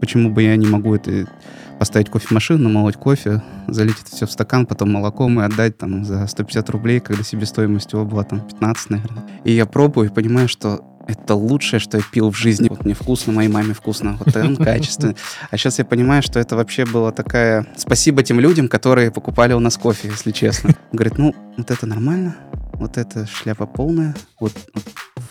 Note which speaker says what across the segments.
Speaker 1: почему бы я не могу это поставить кофемашину, намолоть кофе, залить это все в стакан, потом молоком и отдать там за 150 рублей, когда себестоимость его была там 15, наверное. И я пробую и понимаю, что это лучшее, что я пил в жизни. Вот мне вкусно, моей маме вкусно, вот он качественный. А сейчас я понимаю, что это вообще было такая... Спасибо тем людям, которые покупали у нас кофе, если честно. Говорит, ну, вот это нормально, вот это шляпа полная, вот, вот,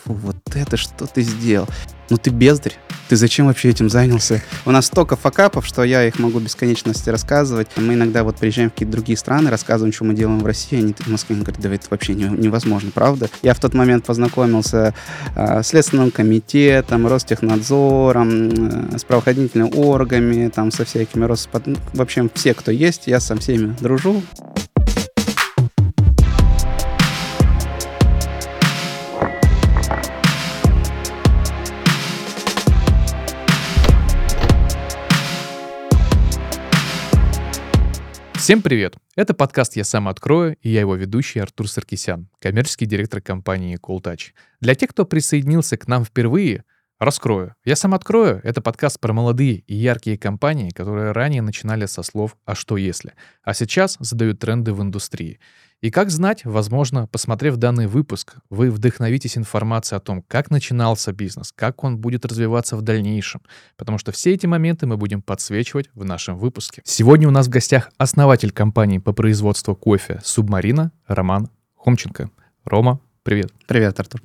Speaker 1: фу, вот это что ты сделал? Ну ты бездарь, ты зачем вообще этим занялся? У нас столько факапов, что я их могу бесконечности рассказывать. Мы иногда вот приезжаем в какие-то другие страны, рассказываем, что мы делаем в России, они в Москве говорят, да это вообще невозможно, правда? Я в тот момент познакомился э, с Следственным комитетом, Ростехнадзором, э, с правоохранительными органами, там со всякими Роспод... В общем, все, кто есть, я со всеми дружу.
Speaker 2: Всем привет! Это подкаст «Я сам открою» и я его ведущий Артур Саркисян, коммерческий директор компании CoolTouch. Для тех, кто присоединился к нам впервые, раскрою. «Я сам открою» — это подкаст про молодые и яркие компании, которые ранее начинали со слов «а что если?», а сейчас задают тренды в индустрии. И как знать, возможно, посмотрев данный выпуск, вы вдохновитесь информацией о том, как начинался бизнес, как он будет развиваться в дальнейшем, потому что все эти моменты мы будем подсвечивать в нашем выпуске. Сегодня у нас в гостях основатель компании по производству кофе «Субмарина» Роман Хомченко. Рома, привет.
Speaker 1: Привет, Артур.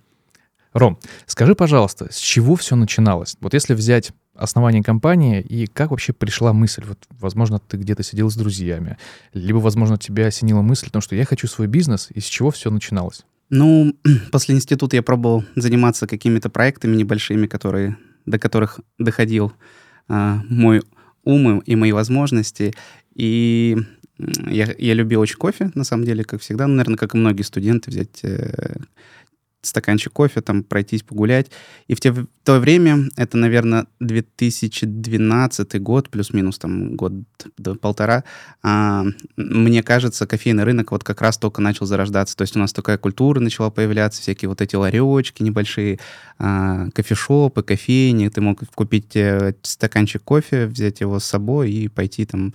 Speaker 2: Ром, скажи, пожалуйста, с чего все начиналось? Вот если взять основание компании и как вообще пришла мысль? Вот, возможно, ты где-то сидел с друзьями, либо, возможно, тебя осенила мысль о том, что я хочу свой бизнес, и с чего все начиналось?
Speaker 1: Ну, после института я пробовал заниматься какими-то проектами небольшими, которые, до которых доходил а, мой ум и мои возможности. И я, я любил очень кофе, на самом деле, как всегда. Ну, наверное, как и многие студенты, взять э, стаканчик кофе, там пройтись, погулять. И в, те, в то время, это, наверное, 2012 год, плюс-минус там год до полтора, а, мне кажется, кофейный рынок вот как раз только начал зарождаться. То есть у нас такая культура начала появляться, всякие вот эти ларечки небольшие, а, кофешопы, кофейни. Ты мог купить э, стаканчик кофе, взять его с собой и пойти там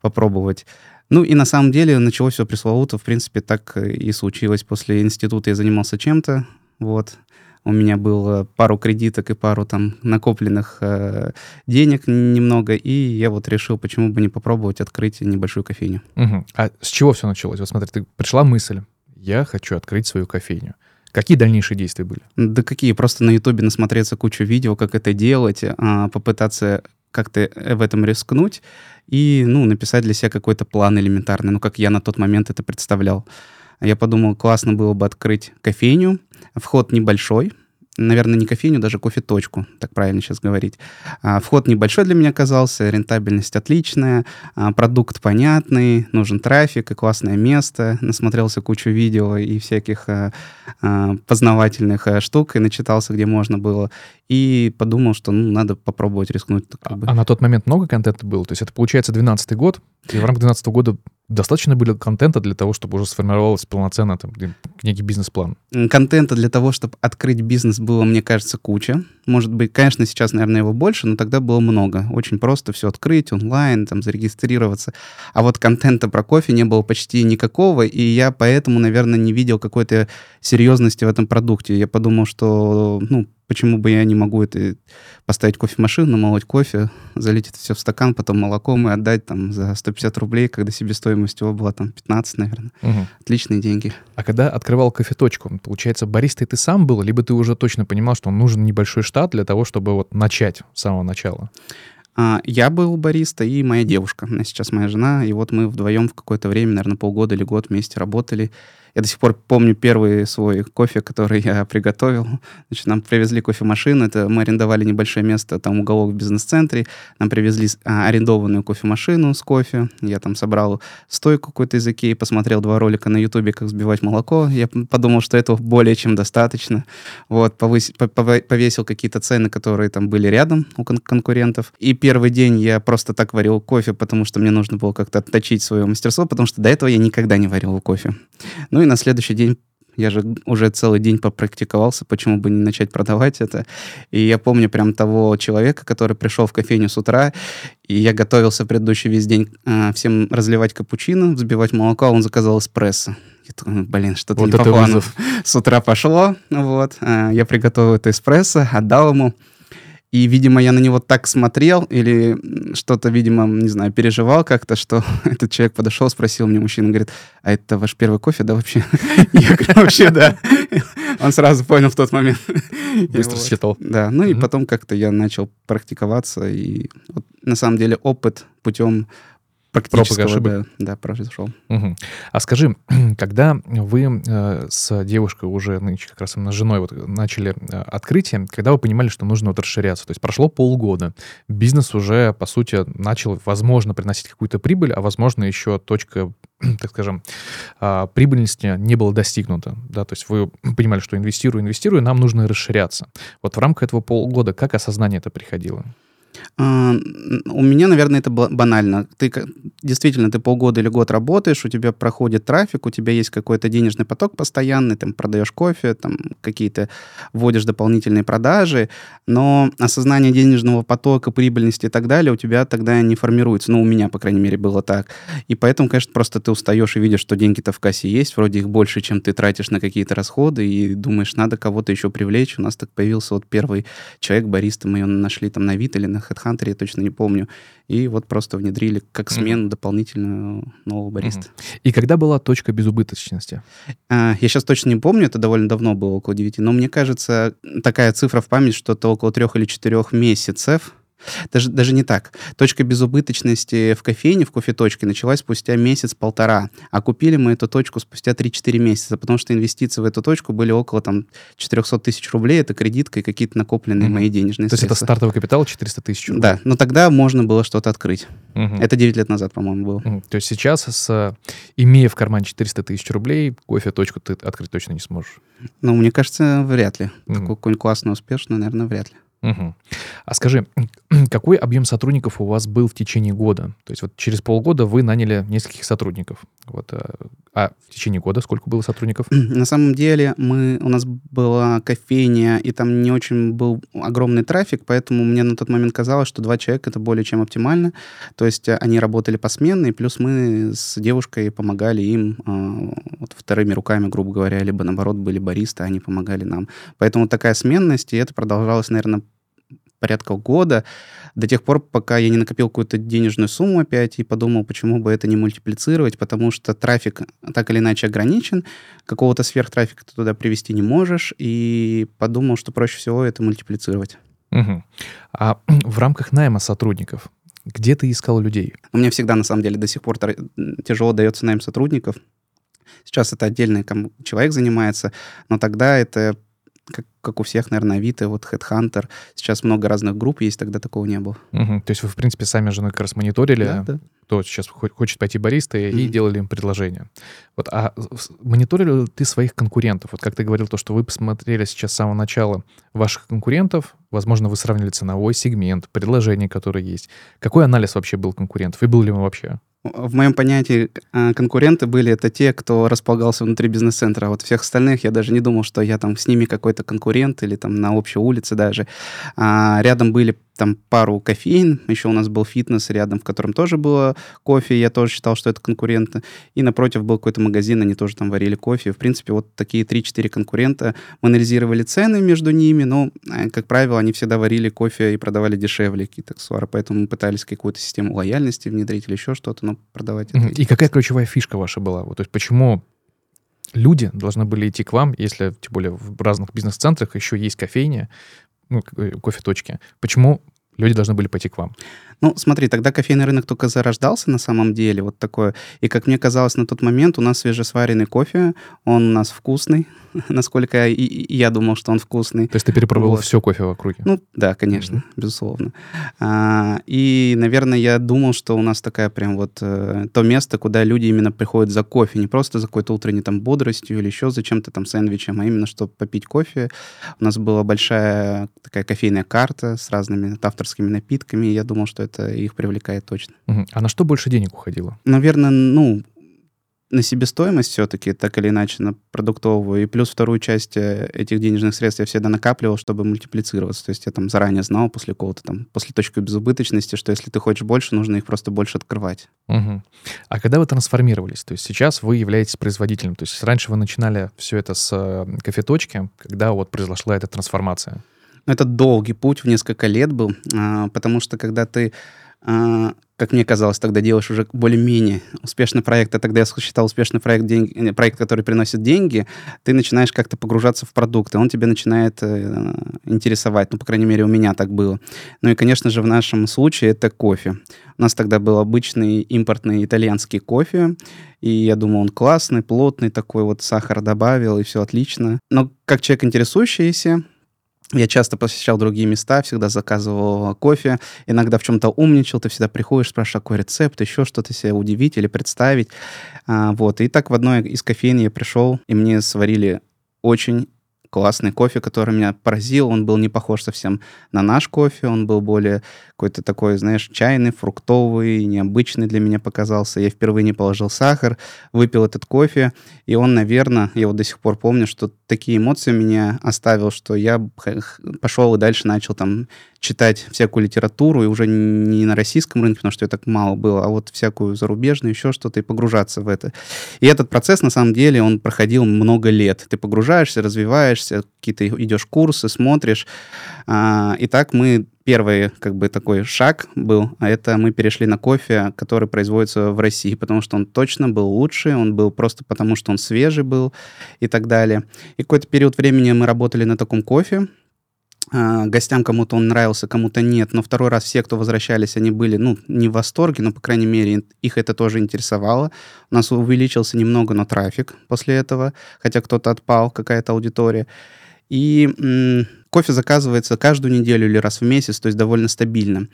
Speaker 1: попробовать. Ну и на самом деле началось все пресловуто, в принципе, так и случилось. После института я занимался чем-то, вот. У меня было пару кредиток и пару там накопленных э, денег немного, и я вот решил, почему бы не попробовать открыть небольшую кофейню.
Speaker 2: Угу. А с чего все началось? Вот смотри, ты пришла мысль, я хочу открыть свою кофейню. Какие дальнейшие действия были?
Speaker 1: Да какие? Просто на Ютубе насмотреться кучу видео, как это делать, а, попытаться как-то в этом рискнуть и, ну, написать для себя какой-то план элементарный, ну, как я на тот момент это представлял. Я подумал, классно было бы открыть кофейню, вход небольшой, наверное, не кофейню, даже кофе-точку, так правильно сейчас говорить. А, вход небольшой для меня оказался, рентабельность отличная, а, продукт понятный, нужен трафик и классное место. Насмотрелся кучу видео и всяких а, познавательных а, штук и начитался, где можно было. И подумал, что ну, надо попробовать рискнуть.
Speaker 2: А, а на тот момент много контента было? То есть это, получается, 12 год, и в рамках 2012 года достаточно было контента для того, чтобы уже сформировалось полноценно там, некий бизнес-план?
Speaker 1: Контента для того, чтобы открыть бизнес, было, мне кажется, куча. Может быть, конечно, сейчас, наверное, его больше, но тогда было много. Очень просто все открыть онлайн, там, зарегистрироваться. А вот контента про кофе не было почти никакого, и я поэтому, наверное, не видел какой-то серьезности в этом продукте. Я подумал, что, ну, почему бы я не могу это поставить кофемашину, намолоть кофе, залить это все в стакан, потом молоком и отдать там за 150 рублей, когда себестоимость его была там 15, наверное. Угу. Отличные деньги.
Speaker 2: А когда открывал кофеточку, получается, баристой ты сам был, либо ты уже точно понимал, что нужен небольшой штат для того, чтобы вот начать с самого начала?
Speaker 1: А, я был бариста и моя девушка, она сейчас моя жена, и вот мы вдвоем в какое-то время, наверное, полгода или год вместе работали. Я до сих пор помню первый свой кофе, который я приготовил. Значит, нам привезли кофемашину. Это мы арендовали небольшое место, там уголок в бизнес-центре. Нам привезли а, арендованную кофемашину с кофе. Я там собрал стойку какой-то из Икеи, посмотрел два ролика на Ютубе, как взбивать молоко. Я подумал, что этого более чем достаточно. Вот, повыс... повесил какие-то цены, которые там были рядом у кон- конкурентов. И первый день я просто так варил кофе, потому что мне нужно было как-то отточить свое мастерство, потому что до этого я никогда не варил кофе. Ну и на следующий день я же уже целый день попрактиковался, почему бы не начать продавать это. И я помню прям того человека, который пришел в кофейню с утра, и я готовился предыдущий весь день э, всем разливать капучино, взбивать молоко, а он заказал эспрессо. Я такой, блин, что-то вот не по плану. С утра пошло, вот. Э, я приготовил это эспрессо, отдал ему. И, видимо, я на него так смотрел или что-то, видимо, не знаю, переживал как-то, что этот человек подошел, спросил мне, мужчина, говорит, а это ваш первый кофе, да, вообще? Я говорю, вообще, да. Он сразу понял в тот момент.
Speaker 2: Быстро считал.
Speaker 1: Да, ну и потом как-то я начал практиковаться, и на самом деле опыт путем практического, да, да, произошел.
Speaker 2: Угу. А скажи, когда вы э, с девушкой уже, нынче как раз именно с женой вот начали э, открытие, когда вы понимали, что нужно вот расширяться, то есть прошло полгода, бизнес уже, по сути, начал, возможно, приносить какую-то прибыль, а возможно, еще точка так скажем, э, прибыльности не была достигнута, да, то есть вы понимали, что инвестирую, инвестирую, нам нужно расширяться. Вот в рамках этого полгода как осознание это приходило?
Speaker 1: А, у меня, наверное, это банально. Ты действительно, ты полгода или год работаешь, у тебя проходит трафик, у тебя есть какой-то денежный поток постоянный, там продаешь кофе, там какие-то вводишь дополнительные продажи, но осознание денежного потока, прибыльности и так далее у тебя тогда не формируется. Ну, у меня, по крайней мере, было так. И поэтому, конечно, просто ты устаешь и видишь, что деньги-то в кассе есть, вроде их больше, чем ты тратишь на какие-то расходы, и думаешь, надо кого-то еще привлечь. У нас так появился вот первый человек, бариста, мы ее нашли там на вид или на HeadHunter, я точно не помню. И вот просто внедрили как смену mm-hmm. дополнительную нового бариста. Mm-hmm.
Speaker 2: И когда была точка безубыточности?
Speaker 1: А, я сейчас точно не помню, это довольно давно было, около 9, но мне кажется, такая цифра в память, что это около трех или четырех месяцев даже, даже не так. Точка безубыточности в кофейне, в кофе-точке началась спустя месяц-полтора, а купили мы эту точку спустя 3-4 месяца, потому что инвестиции в эту точку были около там 400 тысяч рублей, это кредитка и какие-то накопленные угу. мои денежные
Speaker 2: То средства. есть это стартовый капитал 400 тысяч рублей?
Speaker 1: Да, но тогда можно было что-то открыть. Угу. Это 9 лет назад, по-моему, было.
Speaker 2: Угу. То есть сейчас, с, имея в кармане 400 тысяч рублей, кофе-точку ты открыть точно не сможешь?
Speaker 1: Ну, мне кажется, вряд ли. Угу. Такую какую-нибудь классную, успешную, наверное, вряд ли.
Speaker 2: Угу. А скажи, какой объем сотрудников у вас был в течение года? То есть вот через полгода вы наняли нескольких сотрудников. Вот, а, а в течение года сколько было сотрудников?
Speaker 1: На самом деле мы, у нас была кофейня, и там не очень был огромный трафик, поэтому мне на тот момент казалось, что два человека — это более чем оптимально. То есть э, они работали посменно, и плюс мы с девушкой помогали им э, вот, вторыми руками, грубо говоря, либо наоборот были баристы, они помогали нам. Поэтому такая сменность, и это продолжалось, наверное, порядка года, до тех пор, пока я не накопил какую-то денежную сумму опять и подумал, почему бы это не мультиплицировать, потому что трафик так или иначе ограничен, какого-то сверхтрафика ты туда привести не можешь, и подумал, что проще всего это мультиплицировать.
Speaker 2: Угу. А в рамках найма сотрудников где ты искал людей?
Speaker 1: Меня всегда, на самом деле, до сих пор тяжело дается найм сотрудников. Сейчас это отдельный человек занимается, но тогда это как, как у всех, наверное, Авито, вот Headhunter. Сейчас много разных групп есть, тогда такого не было.
Speaker 2: Угу. То есть вы, в принципе, сами женой как раз мониторили, да, да. кто сейчас хочет пойти бариста, mm и делали им предложение. Вот, а мониторили ты своих конкурентов? Вот как ты говорил, то, что вы посмотрели сейчас с самого начала ваших конкурентов, возможно, вы сравнили ценовой сегмент, предложения, которые есть. Какой анализ вообще был конкурентов? И был ли он вообще?
Speaker 1: В моем понятии а, конкуренты были это те, кто располагался внутри бизнес-центра. А вот всех остальных я даже не думал, что я там с ними какой-то конкурент или там на общей улице даже. А рядом были там пару кофеин, еще у нас был фитнес рядом, в котором тоже было кофе, я тоже считал, что это конкуренты, и напротив был какой-то магазин, они тоже там варили кофе. В принципе, вот такие 3-4 конкурента. Мы анализировали цены между ними, но, э, как правило, они всегда варили кофе и продавали дешевле какие-то аксессуары, поэтому мы пытались какую-то систему лояльности внедрить или еще что-то, но продавать это...
Speaker 2: И какая ключевая фишка ваша была? Вот, то есть почему люди должны были идти к вам, если, тем более, в разных бизнес-центрах еще есть кофейня, ну, кофе-точки. Почему люди должны были пойти к вам?
Speaker 1: Ну, смотри, тогда кофейный рынок только зарождался на самом деле, вот такое. И как мне казалось на тот момент, у нас свежесваренный кофе, он у нас вкусный, насколько я, и, я думал, что он вкусный.
Speaker 2: То есть ты перепробовал вот. все кофе в округе?
Speaker 1: Ну, да, конечно, mm-hmm. безусловно. А, и, наверное, я думал, что у нас такая прям вот э, то место, куда люди именно приходят за кофе, не просто за какой-то утренней там бодростью или еще за чем-то там сэндвичем, а именно, чтобы попить кофе. У нас была большая такая кофейная карта с разными авторскими напитками, и я думал, что это их привлекает точно.
Speaker 2: Uh-huh. А на что больше денег уходило?
Speaker 1: Наверное, ну, на себестоимость все-таки, так или иначе, на продуктовую. И плюс вторую часть э, этих денежных средств я всегда накапливал, чтобы мультиплицироваться. То есть я там заранее знал после какого-то там, после точки безубыточности, что если ты хочешь больше, нужно их просто больше открывать.
Speaker 2: Угу. А когда вы трансформировались? То есть сейчас вы являетесь производителем. То есть раньше вы начинали все это с э, кофеточки, когда вот произошла эта трансформация?
Speaker 1: Это долгий путь в несколько лет был, а, потому что когда ты а, как мне казалось, тогда делаешь уже более-менее успешный проект, а тогда я считал успешный проект, деньги, э, проект, который приносит деньги, ты начинаешь как-то погружаться в продукт, и он тебя начинает э, интересовать, ну, по крайней мере, у меня так было. Ну и, конечно же, в нашем случае это кофе. У нас тогда был обычный импортный итальянский кофе, и я думал, он классный, плотный такой, вот сахар добавил, и все отлично. Но как человек интересующийся, я часто посещал другие места, всегда заказывал кофе, иногда в чем-то умничал, ты всегда приходишь, спрашиваешь, какой рецепт, еще что-то себе удивить или представить. А, вот. И так в одной из кофеин я пришел, и мне сварили очень классный кофе, который меня поразил. Он был не похож совсем на наш кофе, он был более какой-то такой, знаешь, чайный, фруктовый, необычный для меня показался. Я впервые не положил сахар, выпил этот кофе, и он, наверное, я вот до сих пор помню, что такие эмоции меня оставил, что я пошел и дальше начал там читать всякую литературу, и уже не на российском рынке, потому что ее так мало было, а вот всякую зарубежную, еще что-то, и погружаться в это. И этот процесс, на самом деле, он проходил много лет. Ты погружаешься, развиваешься, какие-то идешь курсы, смотришь. А, и так мы первый как бы такой шаг был, а это мы перешли на кофе, который производится в России, потому что он точно был лучше, он был просто потому, что он свежий был и так далее. И какой-то период времени мы работали на таком кофе, а, гостям кому-то он нравился, кому-то нет, но второй раз все, кто возвращались, они были, ну, не в восторге, но, по крайней мере, их это тоже интересовало. У нас увеличился немного, но трафик после этого, хотя кто-то отпал, какая-то аудитория. И кофе заказывается каждую неделю или раз в месяц, то есть довольно стабильно.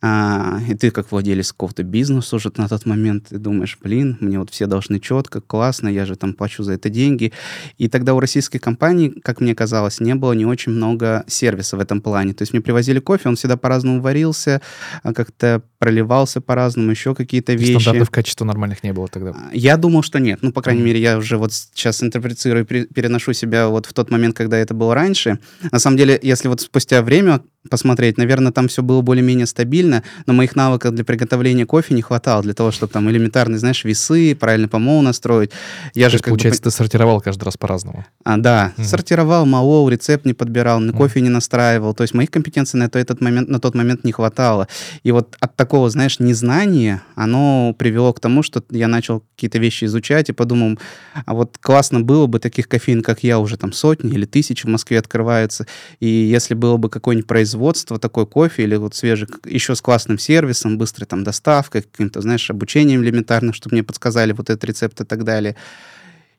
Speaker 1: А, и ты как владелец какого-то бизнеса уже на тот момент, ты думаешь, блин, мне вот все должны четко, классно, я же там плачу за это деньги. И тогда у российской компании, как мне казалось, не было не очень много сервиса в этом плане. То есть мне привозили кофе, он всегда по-разному варился, а как-то проливался по-разному, еще какие-то вещи.
Speaker 2: Стандартов качества нормальных не было тогда?
Speaker 1: А, я думал, что нет. Ну, по крайней mm-hmm. мере, я уже вот сейчас интерпретирую, переношу себя вот в тот момент, когда это было раньше. На самом деле, если вот спустя время посмотреть. Наверное, там все было более-менее стабильно, но моих навыков для приготовления кофе не хватало для того, чтобы там элементарные, знаешь, весы, правильно помол настроить.
Speaker 2: Я То же, есть, получается, бы... ты сортировал каждый раз по-разному?
Speaker 1: А, да, угу. сортировал, молол, рецепт не подбирал, угу. кофе не настраивал. То есть моих компетенций на, то, этот момент, на тот момент не хватало. И вот от такого, знаешь, незнания оно привело к тому, что я начал какие-то вещи изучать и подумал, а вот классно было бы таких кофеин, как я, уже там сотни или тысячи в Москве открываются. И если было бы какой-нибудь производство производства такой кофе или вот свежий, еще с классным сервисом, быстрой там доставкой, каким-то, знаешь, обучением элементарным, чтобы мне подсказали вот этот рецепт и так далее.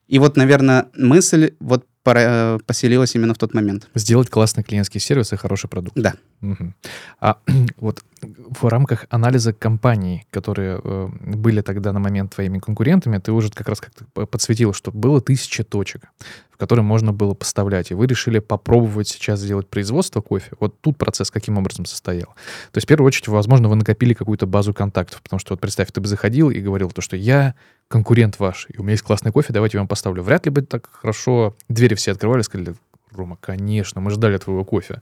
Speaker 1: И вот, наверное, мысль вот Э, поселилась именно в тот момент.
Speaker 2: Сделать классный клиентский сервис и хороший продукт.
Speaker 1: Да.
Speaker 2: Угу. А вот в рамках анализа компаний, которые э, были тогда на момент твоими конкурентами, ты уже как раз как-то подсветил, что было тысяча точек, в которые можно было поставлять, и вы решили попробовать сейчас сделать производство кофе. Вот тут процесс каким образом состоял? То есть, в первую очередь, возможно, вы накопили какую-то базу контактов, потому что, вот представь, ты бы заходил и говорил то, что я конкурент ваш, и у меня есть классный кофе, давайте я вам поставлю. Вряд ли бы так хорошо двери все открывали, сказали, Рома, конечно, мы ждали твоего кофе.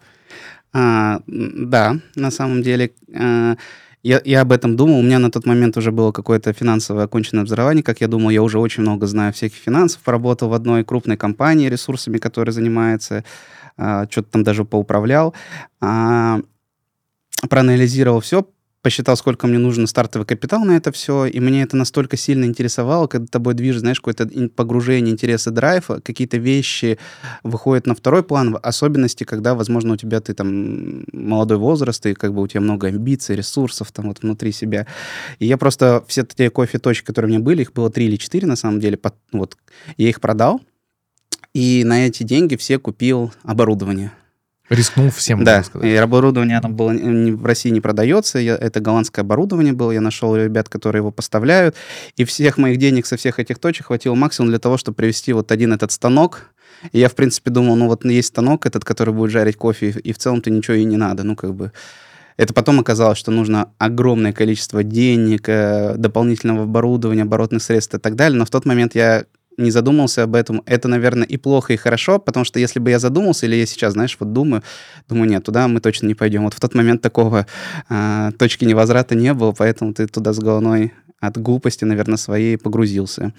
Speaker 1: А, да, на самом деле, а, я, я об этом думал. У меня на тот момент уже было какое-то финансовое оконченное образование. Как я думал, я уже очень много знаю всяких финансов. Поработал в одной крупной компании ресурсами, которая занимается, а, что-то там даже поуправлял. А, проанализировал все, посчитал, сколько мне нужно стартовый капитал на это все, и мне это настолько сильно интересовало, когда тобой движет, знаешь, какое-то погружение, интересы, драйв, какие-то вещи выходят на второй план, в особенности, когда, возможно, у тебя ты там молодой возраст, и как бы у тебя много амбиций, ресурсов там вот внутри себя. И я просто все те кофе-точки, которые у меня были, их было три или четыре на самом деле, вот, я их продал, и на эти деньги все купил оборудование.
Speaker 2: Рискнул всем,
Speaker 1: да. сказать. И оборудование там было в России не продается. Я, это голландское оборудование было. Я нашел ребят, которые его поставляют. И всех моих денег со всех этих точек хватило максимум для того, чтобы привести вот один этот станок. И я, в принципе, думал, ну вот есть станок этот, который будет жарить кофе, и в целом-то ничего и не надо. Ну, как бы Это потом оказалось, что нужно огромное количество денег, э, дополнительного оборудования, оборотных средств и так далее. Но в тот момент я не задумался об этом. Это, наверное, и плохо, и хорошо, потому что если бы я задумался, или я сейчас, знаешь, вот думаю, думаю, нет, туда мы точно не пойдем. Вот в тот момент такого э, точки невозврата не было, поэтому ты туда с головой от глупости, наверное, своей погрузился.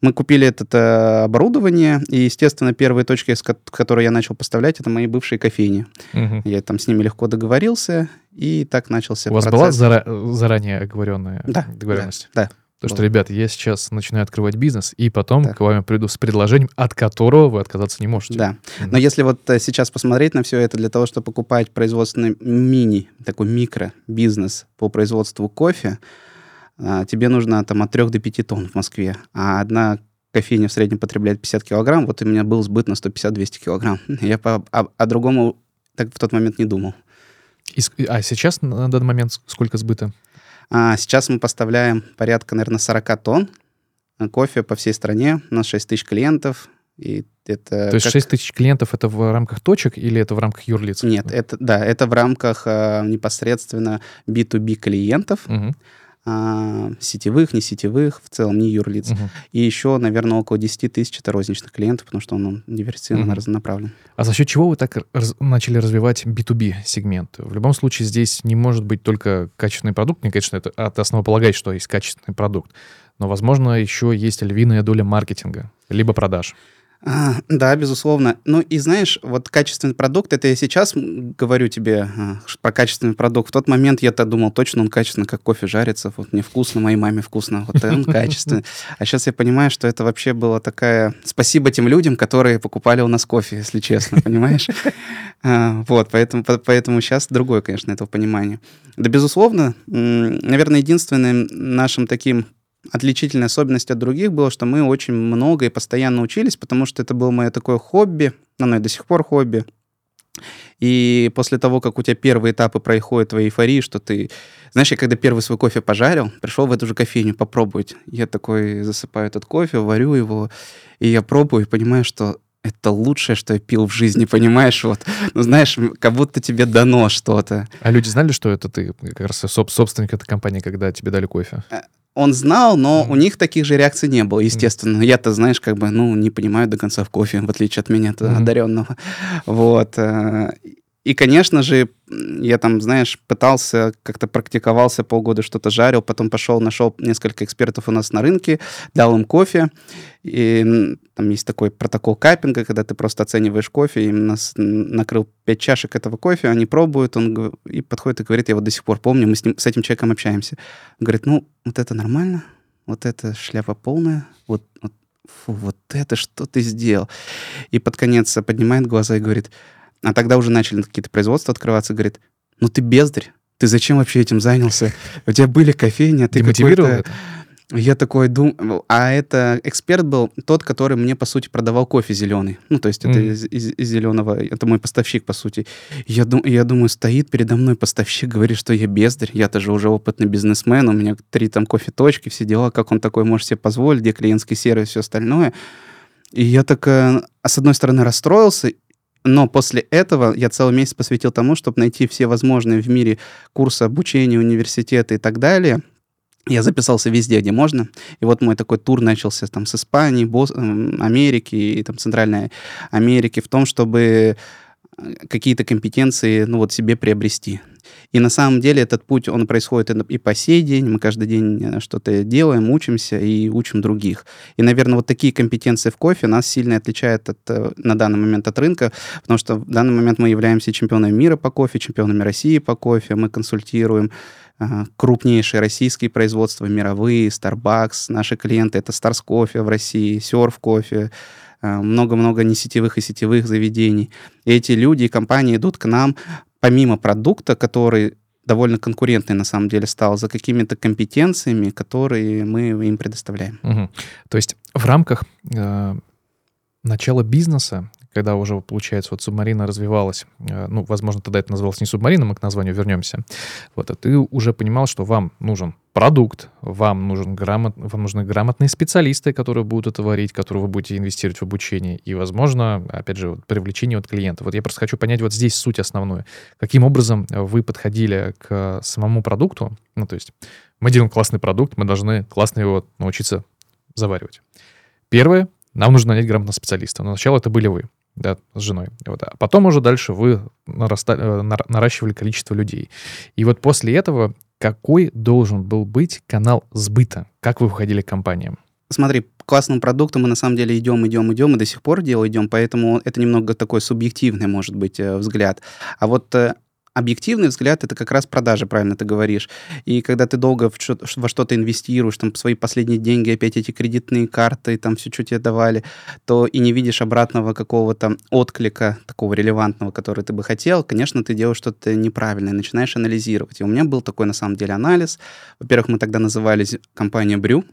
Speaker 1: Мы купили это оборудование, и, естественно, первые точки, которые я начал поставлять, это мои бывшие кофейни. Угу. Я там с ними легко договорился, и так начался
Speaker 2: У вас была зара- заранее оговоренная
Speaker 1: да,
Speaker 2: договоренность?
Speaker 1: Да, да.
Speaker 2: Потому что, ребята, я сейчас начинаю открывать бизнес, и потом да. к вам приду с предложением, от которого вы отказаться не можете.
Speaker 1: Да. Mm-hmm. Но если вот э, сейчас посмотреть на все это для того, чтобы покупать производственный мини, такой микро-бизнес по производству кофе, а, тебе нужно там от 3 до 5 тонн в Москве, а одна кофейня в среднем потребляет 50 килограмм, вот у меня был сбыт на 150-200 килограмм. Я по, о, о другому так в тот момент не думал.
Speaker 2: И, а сейчас на данный момент сколько сбыта?
Speaker 1: А сейчас мы поставляем порядка, наверное, 40 тонн кофе по всей стране. У нас 6 тысяч клиентов. И это
Speaker 2: То есть как... 6 тысяч клиентов это в рамках точек или это в рамках юрлиц?
Speaker 1: Нет, это, да, это в рамках э, непосредственно B2B клиентов. Угу а, сетевых, не сетевых, в целом не юрлиц. Угу. И еще, наверное, около 10 тысяч это розничных клиентов, потому что он, он диверсифицированно угу. разнонаправлен.
Speaker 2: А за счет чего вы так раз, начали развивать B2B сегмент? В любом случае здесь не может быть только качественный продукт. Не, конечно, это, это основополагает, что есть качественный продукт. Но, возможно, еще есть львиная доля маркетинга, либо продаж.
Speaker 1: А, да, безусловно. Ну и знаешь, вот качественный продукт, это я сейчас говорю тебе а, про качественный продукт. В тот момент я-то думал, точно он качественный, как кофе жарится. Вот мне вкусно, моей маме вкусно, вот он качественный. А сейчас я понимаю, что это вообще была такая... Спасибо тем людям, которые покупали у нас кофе, если честно, понимаешь? А, вот, поэтому, поэтому сейчас другое, конечно, этого понимания. Да, безусловно, наверное, единственным нашим таким отличительной особенностью от других было, что мы очень много и постоянно учились, потому что это было мое такое хобби, оно и до сих пор хобби. И после того, как у тебя первые этапы происходят твоей эйфории, что ты... Знаешь, я когда первый свой кофе пожарил, пришел в эту же кофейню попробовать. Я такой засыпаю этот кофе, варю его, и я пробую и понимаю, что это лучшее, что я пил в жизни, понимаешь? Вот, ну, знаешь, как будто тебе дано что-то.
Speaker 2: А люди знали, что это ты, как раз собственник этой компании, когда тебе дали кофе? Э,
Speaker 1: он знал, но mm. у них таких же реакций не было, естественно. Mm. Я-то, знаешь, как бы, ну, не понимаю до конца в кофе, в отличие от меня, mm. одаренного. Вот. И, конечно же, я там, знаешь, пытался, как-то практиковался полгода, что-то жарил, потом пошел, нашел несколько экспертов у нас на рынке, дал им кофе. И там есть такой протокол капинга, когда ты просто оцениваешь кофе, им нас накрыл пять чашек этого кофе, они пробуют, он и подходит и говорит, я вот до сих пор помню, мы с, ним, с этим человеком общаемся. Он говорит, ну, вот это нормально, вот это шляпа полная, вот, вот, фу, вот это что ты сделал? И под конец поднимает глаза и говорит, а тогда уже начали какие-то производства открываться, говорит, ну ты бездарь, ты зачем вообще этим занялся? У тебя были кофейни, а ты
Speaker 2: Демотивировал это?
Speaker 1: Я такой думаю, а это эксперт был тот, который мне, по сути, продавал кофе зеленый. Ну, то есть mm. это из, из, из зеленого, это мой поставщик, по сути. Я, дум, я думаю, стоит передо мной поставщик, говорит, что я бездарь, я-то же уже опытный бизнесмен, у меня три там кофе-точки, все дела, как он такой может себе позволить, где клиентский сервис, все остальное. И я так, а с одной стороны, расстроился, но после этого я целый месяц посвятил тому, чтобы найти все возможные в мире курсы обучения, университеты и так далее. Я записался везде, где можно. И вот мой такой тур начался там с Испании, Бос... Америки и там Центральной Америки в том, чтобы какие-то компетенции, ну вот себе приобрести. И на самом деле этот путь, он происходит и по сей день. Мы каждый день э, что-то делаем, учимся и учим других. И, наверное, вот такие компетенции в кофе нас сильно отличают от, э, на данный момент от рынка, потому что в данный момент мы являемся чемпионами мира по кофе, чемпионами России по кофе, мы консультируем uh, крупнейшие российские производства, мировые, Starbucks, наши клиенты, это Stars Coffee в России, Surf Coffee, много-много несетевых и сетевых заведений. И эти люди и компании идут к нам помимо продукта, который довольно конкурентный на самом деле стал, за какими-то компетенциями, которые мы им предоставляем.
Speaker 2: Угу. То есть в рамках э, начала бизнеса, когда уже, получается, вот субмарина развивалась, э, ну, возможно, тогда это называлось не субмарина, мы к названию вернемся, вот, а ты уже понимал, что вам нужен продукт, вам, нужен грамот, вам нужны грамотные специалисты, которые будут это варить, которые вы будете инвестировать в обучение, и, возможно, опять же, вот, привлечение от клиентов. Вот я просто хочу понять вот здесь суть основную. Каким образом вы подходили к самому продукту? Ну, то есть мы делаем классный продукт, мы должны классно его научиться заваривать. Первое, нам нужно нанять грамотного специалиста. Но сначала это были вы, да, с женой. Вот. А потом уже дальше вы нараста... Э, наращивали количество людей. И вот после этого какой должен был быть канал сбыта? Как вы входили к компаниям?
Speaker 1: Смотри, к классному продукту мы на самом деле идем, идем, идем, и до сих пор дело идем, поэтому это немного такой субъективный, может быть, э, взгляд. А вот э, объективный взгляд это как раз продажи, правильно ты говоришь. И когда ты долго во что-то инвестируешь, там свои последние деньги, опять эти кредитные карты, там все, что тебе давали, то и не видишь обратного какого-то отклика такого релевантного, который ты бы хотел, конечно, ты делаешь что-то неправильное, начинаешь анализировать. И у меня был такой, на самом деле, анализ. Во-первых, мы тогда назывались компания Брю,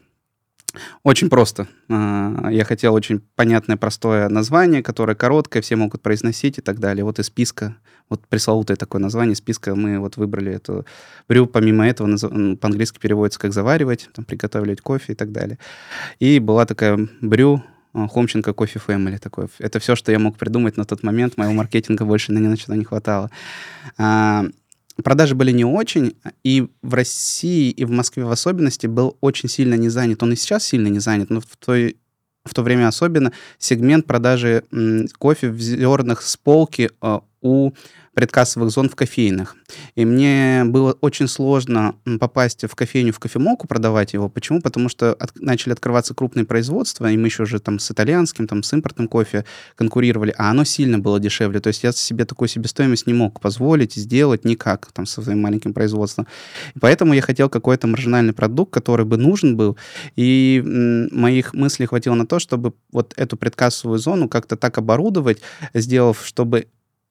Speaker 1: очень просто. А, я хотел очень понятное, простое название, которое короткое, все могут произносить и так далее. Вот из списка, вот пресловутое такое название списка, мы вот выбрали эту брю. Помимо этого, по-английски переводится как «заваривать», там, «приготавливать кофе» и так далее. И была такая брю а, Хомченко Кофе Family такой. Это все, что я мог придумать на тот момент. Моего маркетинга больше на ни на не хватало. А, продажи были не очень, и в России, и в Москве в особенности был очень сильно не занят. Он и сейчас сильно не занят, но в той в то время особенно сегмент продажи кофе в зернах с полки а, у предкассовых зон в кофейнах. И мне было очень сложно попасть в кофейню, в кофемолку, продавать его. Почему? Потому что от, начали открываться крупные производства, и мы еще же там с итальянским, там с импортным кофе конкурировали, а оно сильно было дешевле. То есть я себе такую себестоимость не мог позволить сделать никак там со своим маленьким производством. И поэтому я хотел какой-то маржинальный продукт, который бы нужен был, и моих мыслей хватило на то, чтобы вот эту предкассовую зону как-то так оборудовать, сделав, чтобы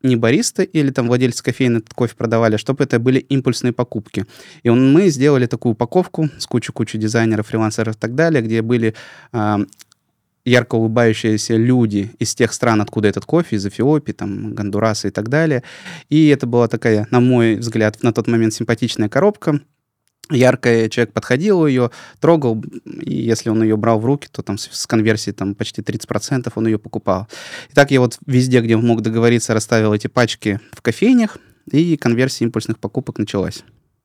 Speaker 1: не баристы или там владельцы кофейны этот кофе продавали, чтобы это были импульсные покупки. И он, мы сделали такую упаковку с кучей-кучей дизайнеров, фрилансеров и так далее, где были э, ярко улыбающиеся люди из тех стран, откуда этот кофе, из Эфиопии, там, Гондураса и так далее. И это была такая, на мой взгляд, на тот момент симпатичная коробка, яркая, человек подходил ее, трогал, и если он ее брал в руки, то там с конверсией там почти 30% он ее покупал. И так я вот везде, где мог договориться, расставил эти пачки в кофейнях, и конверсия импульсных покупок началась.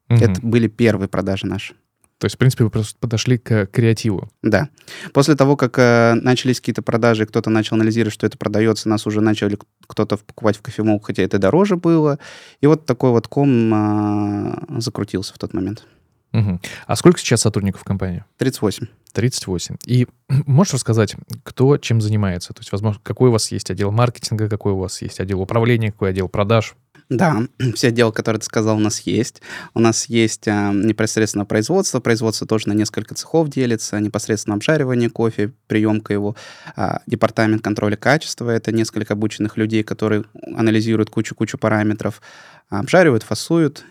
Speaker 1: Угу. Это были первые продажи наши.
Speaker 2: То есть, в принципе, вы просто подошли к креативу.
Speaker 1: Да. После того, как э, начались какие-то продажи, кто-то начал анализировать, что это продается, нас уже начали кто-то покупать в кофемол, хотя это дороже было. И вот такой вот ком э, закрутился в тот момент.
Speaker 2: Угу. А сколько сейчас сотрудников в компании?
Speaker 1: 38.
Speaker 2: 38. И можешь рассказать, кто чем занимается? То есть, возможно, какой у вас есть отдел маркетинга, какой у вас есть отдел управления, какой отдел продаж?
Speaker 1: Да, все отделы, которые ты сказал, у нас есть. У нас есть а, непосредственно производство. Производство тоже на несколько цехов делится. Непосредственно обжаривание кофе, приемка его. А, департамент контроля качества — это несколько обученных людей, которые анализируют кучу-кучу параметров. Обжаривают, фасуют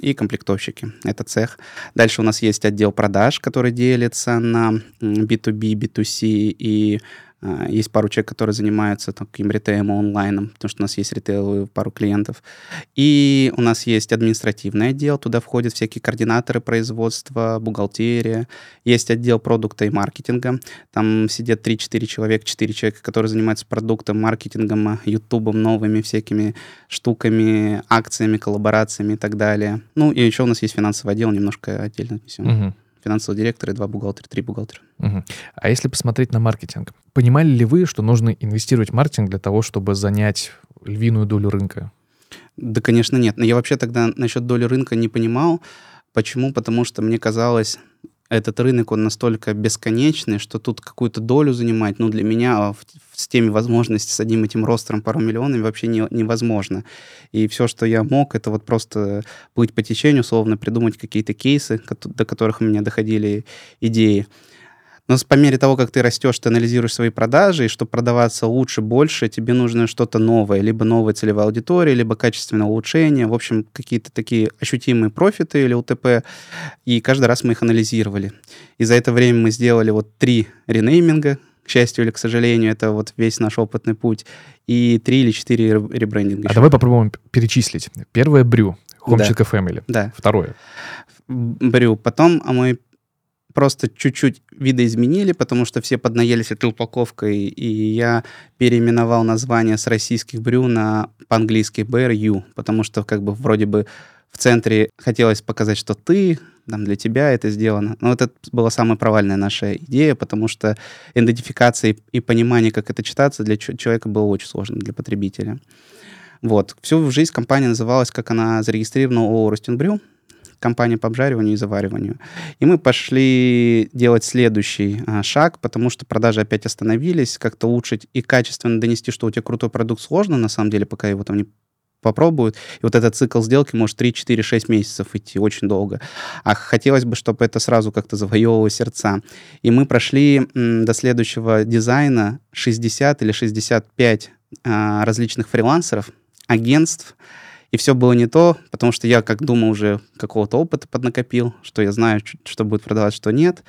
Speaker 1: и комплектовщики. Это цех. Дальше у нас есть отдел продаж, который делится на B2B, B2C и есть пару человек, которые занимаются таким ритейлом онлайном, потому что у нас есть ритейл пару клиентов. И у нас есть административный отдел, туда входят всякие координаторы производства, бухгалтерия. Есть отдел продукта и маркетинга. Там сидят 3-4 человека, 4 человека, которые занимаются продуктом, маркетингом, ютубом, новыми всякими штуками, акциями, коллаборациями и так далее. Ну, и еще у нас есть финансовый отдел, немножко отдельно отнесем. Угу финансовый директор и два бухгалтера, три бухгалтера.
Speaker 2: Угу. А если посмотреть на маркетинг, понимали ли вы, что нужно инвестировать в маркетинг для того, чтобы занять львиную долю рынка?
Speaker 1: Да, конечно, нет. Но я вообще тогда насчет доли рынка не понимал. Почему? Потому что мне казалось, этот рынок, он настолько бесконечный, что тут какую-то долю занимать, ну, для меня в, с теми возможностями, с одним этим ростером, пару миллионами вообще не, невозможно. И все, что я мог, это вот просто плыть по течению, условно, придумать какие-то кейсы, до которых у меня доходили идеи. Но по мере того, как ты растешь, ты анализируешь свои продажи, и чтобы продаваться лучше, больше, тебе нужно что-то новое, либо новая целевая аудитория, либо качественное улучшение, в общем, какие-то такие ощутимые профиты или УТП, и каждый раз мы их анализировали. И за это время мы сделали вот три ренейминга, к счастью или к сожалению, это вот весь наш опытный путь, и три или четыре ребрендинга.
Speaker 2: А еще. давай попробуем перечислить. Первое — Брю, Хомченко да. Family.
Speaker 1: Да.
Speaker 2: Второе.
Speaker 1: Брю. Потом а мы просто чуть-чуть видоизменили, потому что все поднаелись этой упаковкой, и я переименовал название с российских брю на по-английски BRU, потому что как бы вроде бы в центре хотелось показать, что ты, там, для тебя это сделано. Но это была самая провальная наша идея, потому что идентификация и понимание, как это читаться, для человека было очень сложно, для потребителя. Вот. Всю жизнь компания называлась, как она зарегистрирована у Ростинбрю, компания по обжариванию и завариванию. И мы пошли делать следующий а, шаг, потому что продажи опять остановились, как-то улучшить и качественно донести, что у тебя крутой продукт сложно, на самом деле, пока его там не попробуют. И вот этот цикл сделки может 3, 4, 6 месяцев идти, очень долго. А хотелось бы, чтобы это сразу как-то завоевывало сердца. И мы прошли м, до следующего дизайна 60 или 65 а, различных фрилансеров, агентств, и все было не то, потому что я, как думаю, уже какого-то опыта поднакопил, что я знаю, что будет продавать, что нет.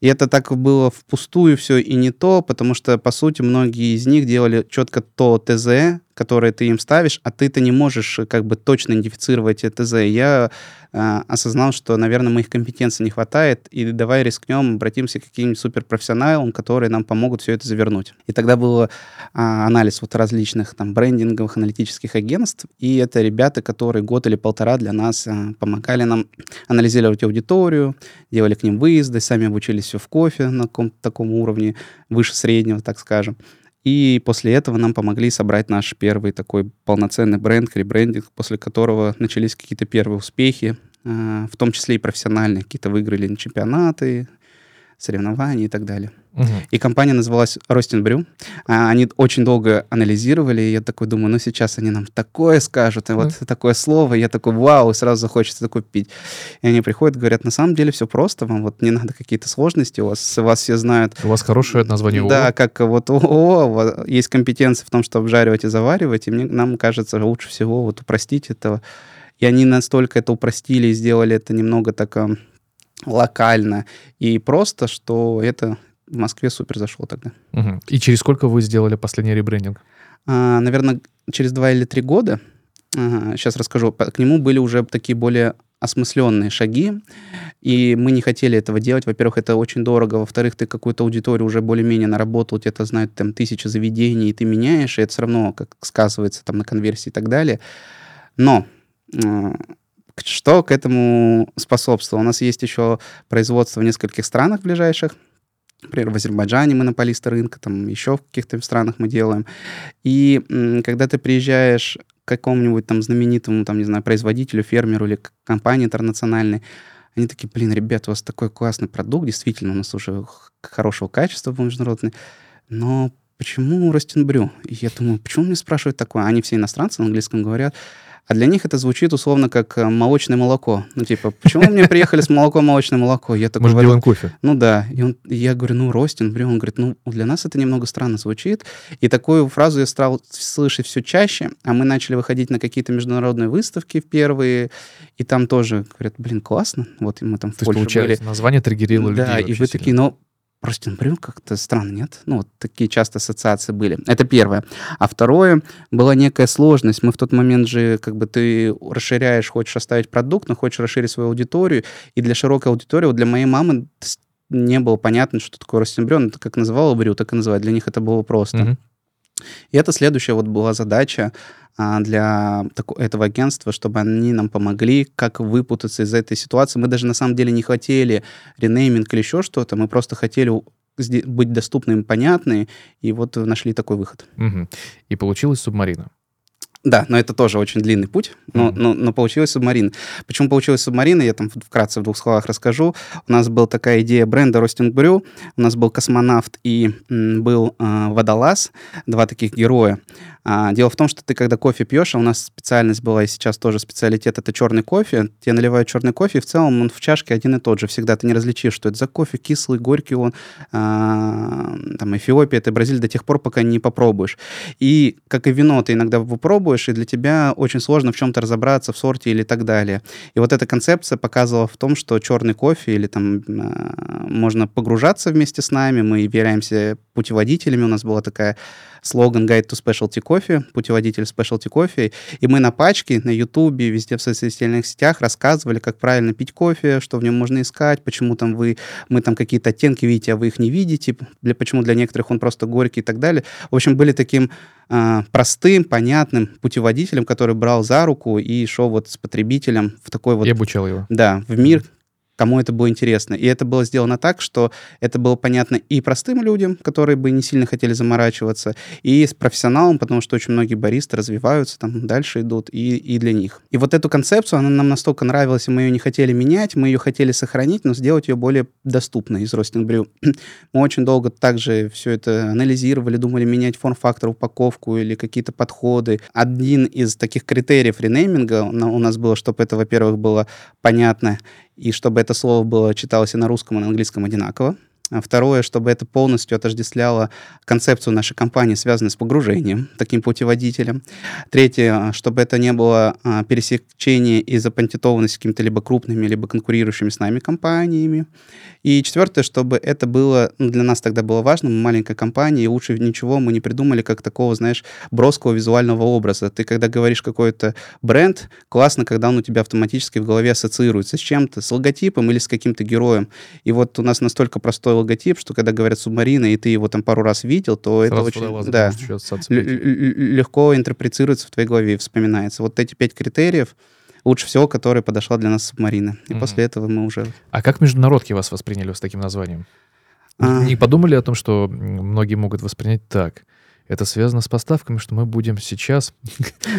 Speaker 1: И это так было впустую все и не то, потому что, по сути, многие из них делали четко то ТЗ, которое ты им ставишь, а ты-то не можешь э, как бы точно идентифицировать ТЗ. Я э, осознал, что, наверное, моих компетенций не хватает, и давай рискнем, обратимся к каким-нибудь суперпрофессионалам, которые нам помогут все это завернуть. И тогда был э, анализ вот различных там брендинговых аналитических агентств, и это ребята, которые год или полтора для нас э, помогали нам анализировать аудиторию, делали к ним выезды, сами обучились все в кофе на каком-то таком уровне, выше среднего, так скажем. И после этого нам помогли собрать наш первый такой полноценный бренд, ребрендинг, после которого начались какие-то первые успехи, а, в том числе и профессиональные. Какие-то выиграли чемпионаты, соревнования и так далее. Угу. И компания называлась Ростин Брю. А, они очень долго анализировали, и я такой думаю, ну сейчас они нам такое скажут, и вот mm. такое слово, и я такой, вау, и сразу захочется такое пить. И они приходят, говорят, на самом деле все просто, вам вот не надо какие-то сложности, у вас, вас все знают.
Speaker 2: У вас хорошее название ООО.
Speaker 1: Да, как вот ООО, есть компетенции в том, что обжаривать и заваривать, и мне, нам кажется, лучше всего вот упростить этого. И они настолько это упростили и сделали это немного так локально и просто, что это в Москве супер зашло тогда.
Speaker 2: Угу. И через сколько вы сделали последний ребрендинг?
Speaker 1: А, наверное, через два или три года. Ага, сейчас расскажу. К нему были уже такие более осмысленные шаги, и мы не хотели этого делать. Во-первых, это очень дорого. Во-вторых, ты какую-то аудиторию уже более-менее наработал, тебя это знают там тысячи заведений, и ты меняешь, и это все равно как сказывается там на конверсии и так далее. Но а, что к этому способствовало? У нас есть еще производство в нескольких странах ближайших. Например, в Азербайджане монополисты рынка, там еще в каких-то странах мы делаем. И когда ты приезжаешь к какому-нибудь там знаменитому, там, не знаю, производителю, фермеру или компании интернациональной, они такие, блин, ребята, у вас такой классный продукт, действительно, у нас уже хорошего качества международный, но почему Ростинбрю? И я думаю, почему мне спрашивают такое? Они все иностранцы на английском говорят. А для них это звучит условно как э, молочное молоко. Ну, типа, почему мне приехали с молоком молочное молоко? Я
Speaker 2: такой, Может, делаем кофе?
Speaker 1: Ну да. И он, я говорю, ну, Ростин, блин, он говорит, ну, для нас это немного странно звучит. И такую фразу я стал слышать все чаще, а мы начали выходить на какие-то международные выставки в первые, и там тоже говорят, блин, классно. Вот мы там в
Speaker 2: То Польше есть, получается, были. название триггерило
Speaker 1: людей. Да, и вы такие, ну, Просто например, как-то странно, нет? Ну, вот такие часто ассоциации были. Это первое. А второе, была некая сложность. Мы в тот момент же, как бы ты расширяешь, хочешь оставить продукт, но хочешь расширить свою аудиторию. И для широкой аудитории, вот для моей мамы не было понятно, что такое ростембрион. Это как называла Брю, так и называть. Для них это было просто. Mm-hmm. И это следующая вот была задача а, для этого агентства, чтобы они нам помогли, как выпутаться из этой ситуации. Мы даже на самом деле не хотели ренейминг или еще что-то, мы просто хотели быть доступными, понятны, и вот нашли такой выход.
Speaker 2: Угу. И получилась субмарина.
Speaker 1: Да, но это тоже очень длинный путь, но, mm-hmm. но, но получилась субмарина. Почему получилась субмарина, я там вкратце в двух словах расскажу. У нас была такая идея бренда Ростинг Брю, у нас был космонавт и был э, водолаз, два таких героя. А, дело в том, что ты, когда кофе пьешь, а у нас специальность была и сейчас тоже специалитет, это черный кофе, тебе наливают черный кофе, и в целом он в чашке один и тот же. Всегда ты не различишь, что это за кофе, кислый, горький он, а, там, Эфиопия, это Бразилия, до тех пор, пока не попробуешь. И, как и вино, ты иногда попробуешь, и для тебя очень сложно в чем-то разобраться, в сорте или так далее. И вот эта концепция показывала в том, что черный кофе или там а, можно погружаться вместе с нами, мы являемся путеводителями, у нас была такая слоган Guide to Specialty Coffee, путеводитель Specialty Coffee, и мы на пачке, на Ютубе, везде в социальных сетях рассказывали, как правильно пить кофе, что в нем можно искать, почему там вы, мы там какие-то оттенки видите, а вы их не видите, для, почему для некоторых он просто горький и так далее. В общем, были таким э, простым, понятным путеводителем, который брал за руку и шел вот с потребителем в такой вот...
Speaker 2: И обучал его.
Speaker 1: Да, в мир, кому это было интересно. И это было сделано так, что это было понятно и простым людям, которые бы не сильно хотели заморачиваться, и с профессионалом, потому что очень многие баристы развиваются, там дальше идут, и, и для них. И вот эту концепцию, она нам настолько нравилась, и мы ее не хотели менять, мы ее хотели сохранить, но сделать ее более доступной из Ростинг Брю. мы очень долго также все это анализировали, думали менять форм-фактор, упаковку или какие-то подходы. Один из таких критериев ренейминга у нас было, чтобы это, во-первых, было понятно и чтобы это слово было читалось и на русском, и на английском одинаково. А второе, чтобы это полностью отождествляло концепцию нашей компании, связанную с погружением, таким путеводителем. Третье, чтобы это не было а, пересечение и запатентованность какими-то либо крупными, либо конкурирующими с нами компаниями. И четвертое, чтобы это было, ну, для нас тогда было важно, мы маленькая компания, и лучше ничего мы не придумали, как такого, знаешь, броского визуального образа. Ты когда говоришь какой-то бренд, классно, когда он у тебя автоматически в голове ассоциируется с чем-то, с логотипом или с каким-то героем. И вот у нас настолько простой логотип, что когда говорят субмарина, и ты его там пару раз видел, то Сразу это очень да, легко интерпретируется в твоей голове и вспоминается. Вот эти пять критериев, лучше всего, который подошла для нас субмарина. И угу. после этого мы уже...
Speaker 2: А как международки вас восприняли с таким названием? А... Не подумали о том, что многие могут воспринять так? Это связано с поставками, что мы будем сейчас...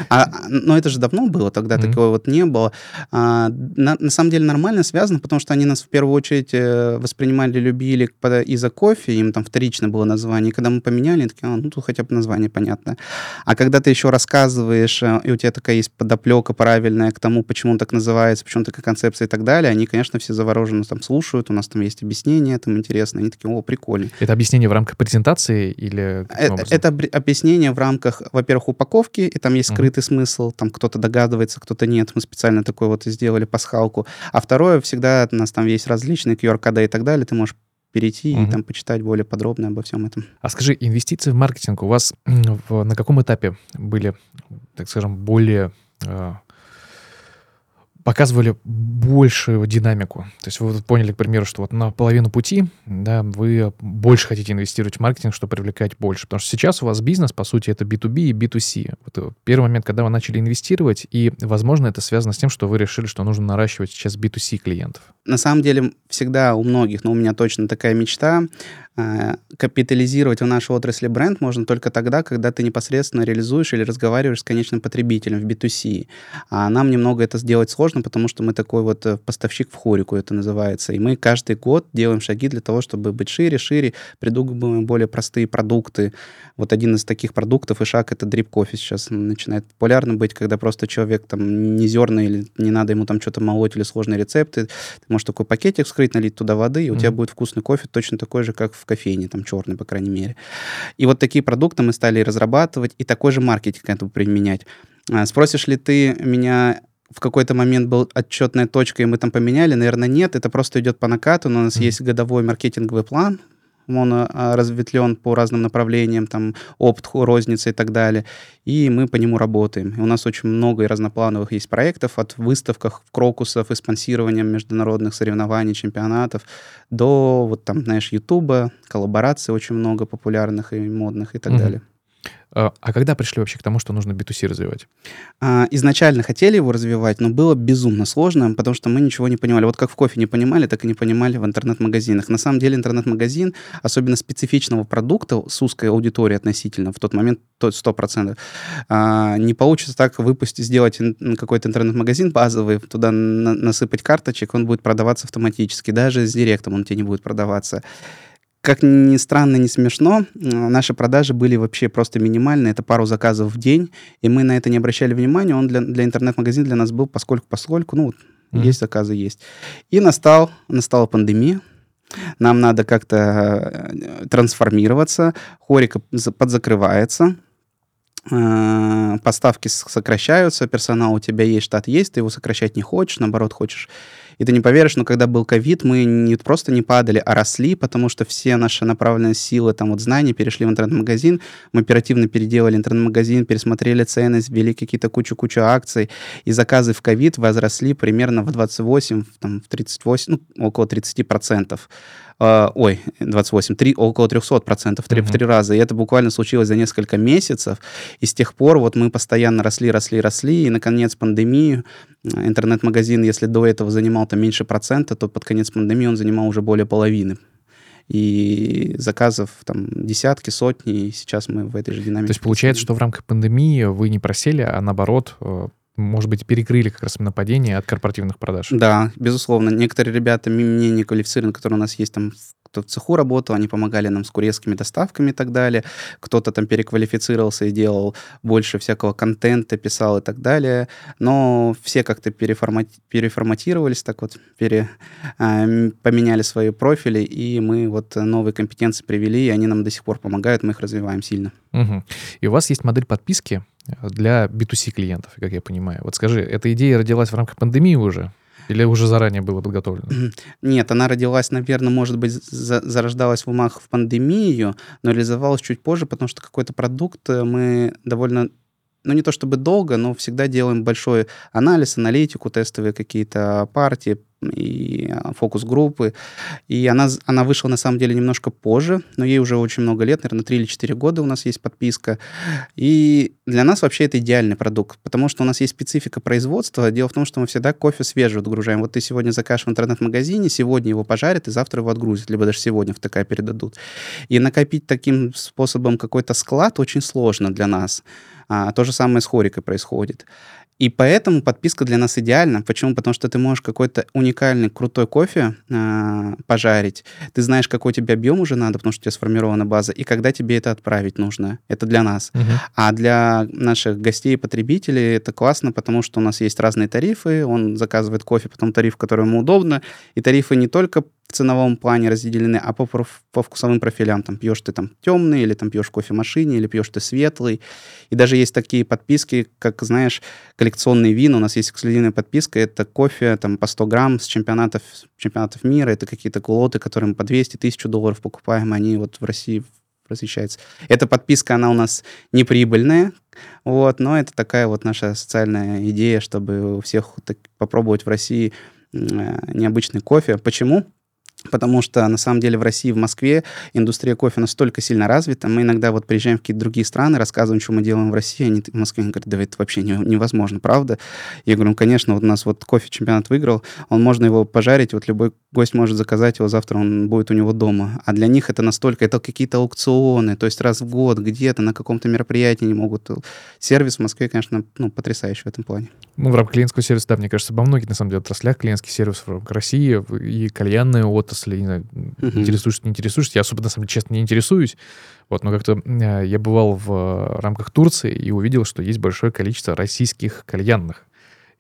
Speaker 1: А, но это же давно было, тогда mm-hmm. такого вот не было. А, на, на самом деле нормально связано, потому что они нас в первую очередь э, воспринимали, любили из-за кофе, им там вторично было название. И когда мы поменяли, такие, а, ну тут хотя бы название понятно. А когда ты еще рассказываешь, э, и у тебя такая есть подоплека правильная к тому, почему он так называется, почему такая концепция и так далее, они, конечно, все завороженно там слушают, у нас там есть объяснение, там интересно, они такие, о, прикольно.
Speaker 2: Это объяснение в рамках презентации или...
Speaker 1: Это, это объяснение в рамках, во-первых, упаковки, и там есть скрытый mm-hmm. смысл, там кто-то догадывается, кто-то нет. Мы специально такой вот сделали пасхалку. А второе, всегда у нас там есть различные QR-коды и так далее, ты можешь перейти угу. и там почитать более подробно обо всем этом.
Speaker 2: А скажи, инвестиции в маркетинг у вас в, на каком этапе были, так скажем, более э, показывали большую динамику. То есть вы поняли, к примеру, что вот на половину пути да, вы больше хотите инвестировать в маркетинг, чтобы привлекать больше. Потому что сейчас у вас бизнес, по сути, это B2B и B2C. Вот э, первый момент, когда вы начали инвестировать, и, возможно, это связано с тем, что вы решили, что нужно наращивать сейчас B2C клиентов.
Speaker 1: На самом деле, всегда у многих, но у меня точно такая мечта, капитализировать в нашей отрасли бренд можно только тогда, когда ты непосредственно реализуешь или разговариваешь с конечным потребителем в B2C. А нам немного это сделать сложно, потому что мы такой вот э, поставщик в хорику, это называется. И мы каждый год делаем шаги для того, чтобы быть шире, шире, придумываем более простые продукты. Вот один из таких продуктов и шаг — это дрип кофе сейчас начинает популярно быть, когда просто человек там не зерна или не надо ему там что-то молоть или сложные рецепты. Ты можешь такой пакетик вскрыть, налить туда воды, и у mm-hmm. тебя будет вкусный кофе точно такой же, как в в кофейне, там черный, по крайней мере. И вот такие продукты мы стали разрабатывать, и такой же маркетинг этому применять. А, спросишь ли ты меня в какой-то момент был отчетная точка, и мы там поменяли? Наверное, нет. Это просто идет по накату. Но у нас mm-hmm. есть годовой маркетинговый план, он а, разветвлен по разным направлениям, там, опт, розница и так далее, и мы по нему работаем. И у нас очень много и разноплановых есть проектов, от выставках, крокусов и спонсированием международных соревнований, чемпионатов, до, вот там, знаешь, Ютуба, коллабораций очень много популярных и модных и так mm-hmm. далее.
Speaker 2: А, а когда пришли вообще к тому, что нужно B2C развивать?
Speaker 1: А, изначально хотели его развивать, но было безумно сложно, потому что мы ничего не понимали. Вот как в кофе не понимали, так и не понимали в интернет-магазинах. На самом деле интернет-магазин, особенно специфичного продукта с узкой аудиторией относительно, в тот момент то 100%, а, не получится так выпустить, сделать какой-то интернет-магазин базовый, туда насыпать карточек, он будет продаваться автоматически. Даже с директом он тебе не будет продаваться. Как ни странно, не смешно, наши продажи были вообще просто минимальные. Это пару заказов в день, и мы на это не обращали внимания. Он для, для интернет-магазина для нас был поскольку, поскольку, ну, mm-hmm. есть заказы, есть. И настал, настала пандемия. Нам надо как-то э, трансформироваться. Хорика подзакрывается э, поставки сокращаются, персонал у тебя есть, штат есть, ты его сокращать не хочешь, наоборот, хочешь и ты не поверишь, но когда был ковид, мы не просто не падали, а росли, потому что все наши направленные силы, там вот знания перешли в интернет-магазин, мы оперативно переделали интернет-магазин, пересмотрели цены, ввели какие-то кучу-кучу акций, и заказы в ковид возросли примерно в 28, там, в 38, ну, около 30 процентов. Uh, ой, 28, 3, около 300 процентов, mm-hmm. в три раза. И это буквально случилось за несколько месяцев. И с тех пор вот мы постоянно росли, росли, росли. И, наконец, пандемию интернет-магазин, если до этого занимал там меньше процента, то под конец пандемии он занимал уже более половины. И заказов там десятки, сотни, и сейчас мы в этой же динамике.
Speaker 2: То есть получается, что в рамках пандемии вы не просели, а наоборот э, может быть, перекрыли как раз нападение от корпоративных продаж.
Speaker 1: Да, безусловно. Некоторые ребята, менее квалифицированные, которые у нас есть там кто в цеху работал, они помогали нам с курьерскими доставками и так далее. Кто-то там переквалифицировался и делал больше всякого контента, писал и так далее. Но все как-то переформати- переформатировались, так вот, пере, э, поменяли свои профили, и мы вот новые компетенции привели, и они нам до сих пор помогают, мы их развиваем сильно.
Speaker 2: Угу. И у вас есть модель подписки для B2C клиентов, как я понимаю. Вот скажи, эта идея родилась в рамках пандемии уже? Или уже заранее было подготовлено?
Speaker 1: Нет, она родилась, наверное, может быть, за, зарождалась в умах в пандемию, но реализовалась чуть позже, потому что какой-то продукт э, мы довольно ну, не то чтобы долго, но всегда делаем большой анализ, аналитику, тестовые какие-то партии, и а, фокус-группы. И она, она вышла, на самом деле, немножко позже, но ей уже очень много лет, наверное, 3 или 4 года у нас есть подписка. И для нас вообще это идеальный продукт, потому что у нас есть специфика производства. Дело в том, что мы всегда кофе свежий отгружаем. Вот ты сегодня закажешь в интернет-магазине, сегодня его пожарят, и завтра его отгрузят, либо даже сегодня в ТК передадут. И накопить таким способом какой-то склад очень сложно для нас. А, то же самое с хорикой происходит. И поэтому подписка для нас идеальна. Почему? Потому что ты можешь какой-то уникальный, крутой кофе э, пожарить. Ты знаешь, какой тебе объем уже надо, потому что у тебя сформирована база, и когда тебе это отправить нужно. Это для нас. Uh-huh. А для наших гостей и потребителей это классно, потому что у нас есть разные тарифы. Он заказывает кофе, потом тариф, который ему удобно. И тарифы не только ценовом плане разделены, а по, по вкусовым профилям. Там пьешь ты там темный, или там пьешь кофемашине, или пьешь ты светлый. И даже есть такие подписки, как, знаешь, коллекционные вина. У нас есть эксклюзивная подписка. Это кофе там по 100 грамм с чемпионатов, чемпионатов мира. Это какие-то кулоты, которые мы по 200 тысяч долларов покупаем. Они вот в России размещается. Эта подписка, она у нас неприбыльная, вот, но это такая вот наша социальная идея, чтобы у всех так, попробовать в России э, необычный кофе. Почему? Потому что, на самом деле, в России, в Москве индустрия кофе настолько сильно развита. Мы иногда вот приезжаем в какие-то другие страны, рассказываем, что мы делаем в России, они в Москве говорят, да это вообще не, невозможно, правда? Я говорю, ну, конечно, вот у нас вот кофе чемпионат выиграл, он можно его пожарить, вот любой гость может заказать его, завтра он будет у него дома. А для них это настолько, это какие-то аукционы, то есть раз в год где-то на каком-то мероприятии не могут. Сервис в Москве, конечно, ну, потрясающий в этом плане.
Speaker 2: Ну, в рамках клиентского сервиса, да, мне кажется, во многих, на самом деле, отраслях клиентский сервис в рамках России и кальянная отрасль, не знаю, uh-huh. интересуешься, не интересуешься. Я особо, на самом деле, честно, не интересуюсь. Вот, но как-то э, я бывал в рамках Турции и увидел, что есть большое количество российских кальянных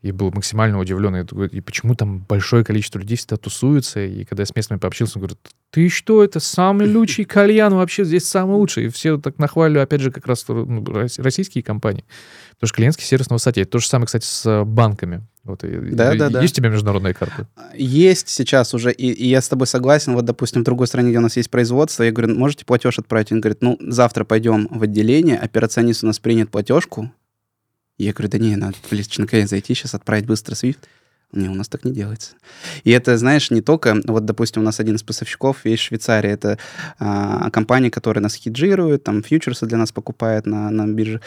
Speaker 2: и был максимально удивлен. И, почему там большое количество людей всегда тусуются. И когда я с местными пообщался, он говорит, ты что, это самый лучший кальян вообще, здесь самый лучший. И все так нахвалили, опять же, как раз ну, российские компании. Потому что клиентский сервис на высоте. То же самое, кстати, с банками. Вот,
Speaker 1: да,
Speaker 2: и,
Speaker 1: да, да.
Speaker 2: Есть у тебя международные карты?
Speaker 1: Есть сейчас уже, и, и я с тобой согласен. Вот, допустим, в другой стране, где у нас есть производство, я говорю, можете платеж отправить? Он говорит, ну, завтра пойдем в отделение, операционист у нас принят платежку, я говорю, да не, надо в кабинет зайти, сейчас отправить быстро Swift. Не, у нас так не делается. И это, знаешь, не только, вот, допустим, у нас один из поставщиков есть Швейцария, это а, компания, которая нас хеджирует, там, фьючерсы для нас покупает на, на бирже.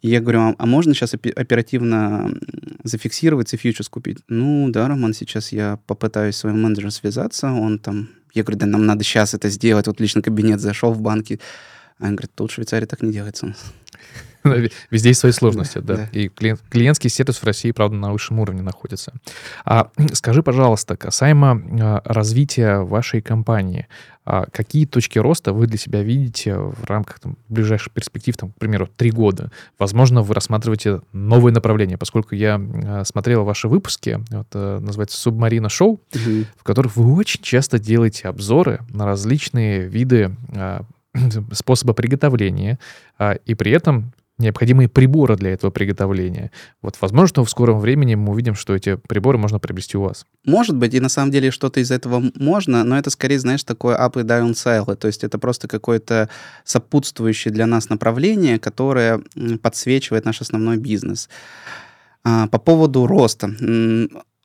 Speaker 1: И я говорю, а, а можно сейчас оперативно зафиксироваться и фьючерс купить? Ну, да, Роман, сейчас я попытаюсь с своим менеджером связаться, он там, я говорю, да нам надо сейчас это сделать, вот личный кабинет зашел в банке, а он говорит, тут в Швейцарии так не делается у нас.
Speaker 2: Везде есть свои сложности, да. И клиентский сервис в России, правда, на высшем уровне находится. А скажи, пожалуйста, касаемо а, развития вашей компании, а какие точки роста вы для себя видите в рамках там, ближайших перспектив, там, к примеру, три года? Возможно, вы рассматриваете новые направления, поскольку я смотрел ваши выпуски, вот, э, называется «Субмарина шоу», угу. в которых вы очень часто делаете обзоры на различные виды способа приготовления, а, и при этом необходимые приборы для этого приготовления. Вот, возможно, в скором времени мы увидим, что эти приборы можно приобрести у вас.
Speaker 1: Может быть, и на самом деле что-то из этого можно, но это скорее, знаешь, такое up и down sell, то есть это просто какое-то сопутствующее для нас направление, которое подсвечивает наш основной бизнес. А, по поводу роста.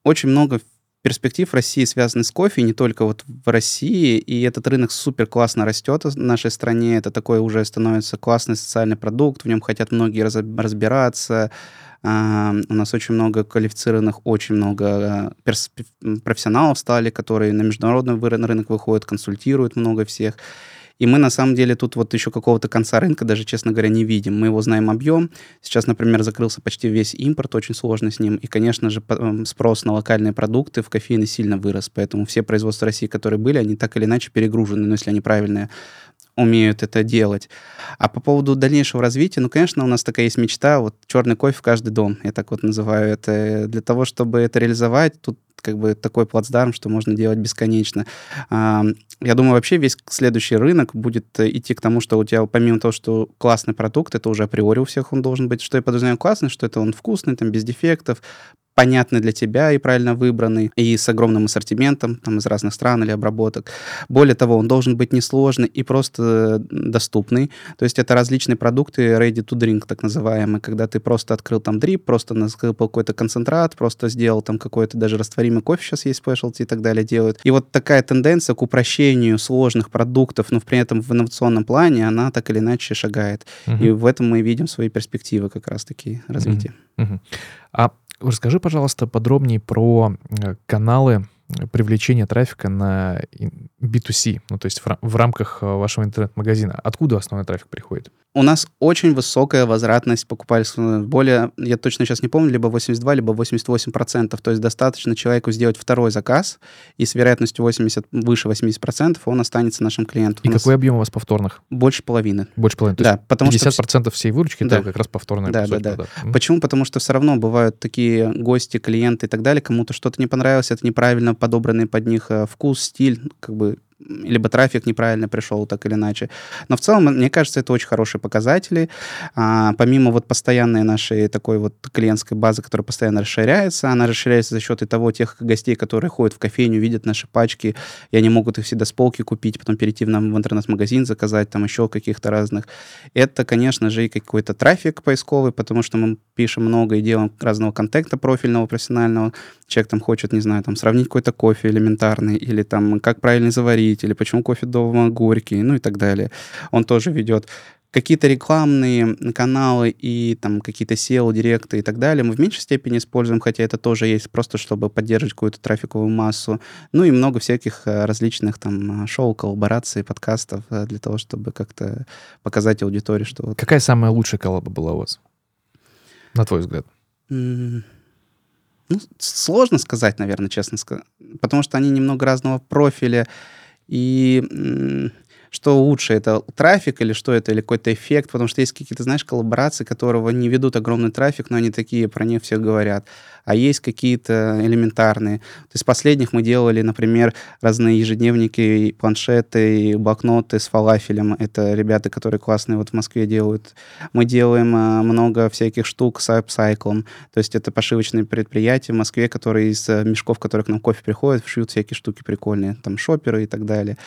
Speaker 1: Очень много перспектив России связаны с кофе, не только вот в России, и этот рынок супер классно растет в нашей стране, это такой уже становится классный социальный продукт, в нем хотят многие раз, разбираться, Uh, у нас очень много квалифицированных, очень много uh, профессионалов стали, которые на международный рынок выходят, консультируют много всех. И мы на самом деле тут вот еще какого-то конца рынка даже, честно говоря, не видим. Мы его знаем объем. Сейчас, например, закрылся почти весь импорт, очень сложно с ним. И, конечно же, эм, спрос на локальные продукты в кофейне сильно вырос. Поэтому все производства России, которые были, они так или иначе перегружены, но если они правильные умеют это делать. А по поводу дальнейшего развития, ну, конечно, у нас такая есть мечта, вот черный кофе в каждый дом, я так вот называю это. Для того, чтобы это реализовать, тут как бы такой плацдарм, что можно делать бесконечно. Я думаю, вообще весь следующий рынок будет идти к тому, что у тебя помимо того, что классный продукт, это уже априори у всех он должен быть. Что я подразумеваю классный, что это он вкусный, там, без дефектов, понятный для тебя и правильно выбранный, и с огромным ассортиментом там, из разных стран или обработок. Более того, он должен быть несложный и просто доступный. То есть это различные продукты ready to drink, так называемые, когда ты просто открыл там дрип, просто насыпал какой-то концентрат, просто сделал там какой-то даже растворимый кофе, сейчас есть specialty и так далее делают. И вот такая тенденция к упрощению сложных продуктов, но при этом в инновационном плане, она так или иначе шагает. Uh-huh. И в этом мы видим свои перспективы как раз-таки развития.
Speaker 2: Uh-huh. Uh-huh. А Расскажи, пожалуйста, подробнее про э, каналы привлечения трафика на B2C, ну то есть в рамках э, вашего интернет-магазина. Откуда основной трафик приходит?
Speaker 1: у нас очень высокая возвратность покупательства. Более, я точно сейчас не помню, либо 82, либо 88 процентов. То есть достаточно человеку сделать второй заказ, и с вероятностью 80, выше 80 процентов он останется нашим клиентом.
Speaker 2: И какой объем у вас повторных?
Speaker 1: Больше половины.
Speaker 2: Больше половины.
Speaker 1: Да, потому
Speaker 2: 50 процентов всей выручки да. это как раз повторные
Speaker 1: да, да, да. да. Почему? Потому что все равно бывают такие гости, клиенты и так далее, кому-то что-то не понравилось, это неправильно подобранный под них э, вкус, стиль, как бы либо трафик неправильно пришел, так или иначе. Но в целом, мне кажется, это очень хорошие показатели. А, помимо вот постоянной нашей такой вот клиентской базы, которая постоянно расширяется, она расширяется за счет и того тех гостей, которые ходят в кофейню, видят наши пачки, и они могут их всегда с полки купить, потом перейти в, нам в интернет-магазин, заказать там еще каких-то разных. Это, конечно же, и какой-то трафик поисковый, потому что мы пишем много и делаем разного контента профильного, профессионального. Человек там хочет, не знаю, там сравнить какой-то кофе элементарный, или там как правильно заварить, или почему кофе дома горький, ну и так далее. Он тоже ведет какие-то рекламные каналы и там какие-то SEO, директы и так далее мы в меньшей степени используем, хотя это тоже есть просто, чтобы поддерживать какую-то трафиковую массу. Ну и много всяких э, различных там шоу, коллабораций, подкастов э, для того, чтобы как-то показать аудитории, что...
Speaker 2: Какая самая лучшая коллаба была у вас? На твой взгляд?
Speaker 1: Ну, сложно сказать, наверное, честно сказать. Потому что они немного разного профиля. И что лучше, это трафик или что это, или какой-то эффект, потому что есть какие-то, знаешь, коллаборации, которого не ведут огромный трафик, но они такие, про них все говорят. А есть какие-то элементарные. То есть последних мы делали, например, разные ежедневники, планшеты, блокноты с фалафелем. Это ребята, которые классные вот в Москве делают. Мы делаем а, много всяких штук с апсайклом. То есть это пошивочные предприятия в Москве, которые из э, мешков, которые к нам кофе приходят, шьют всякие штуки прикольные. Там шоперы и так далее.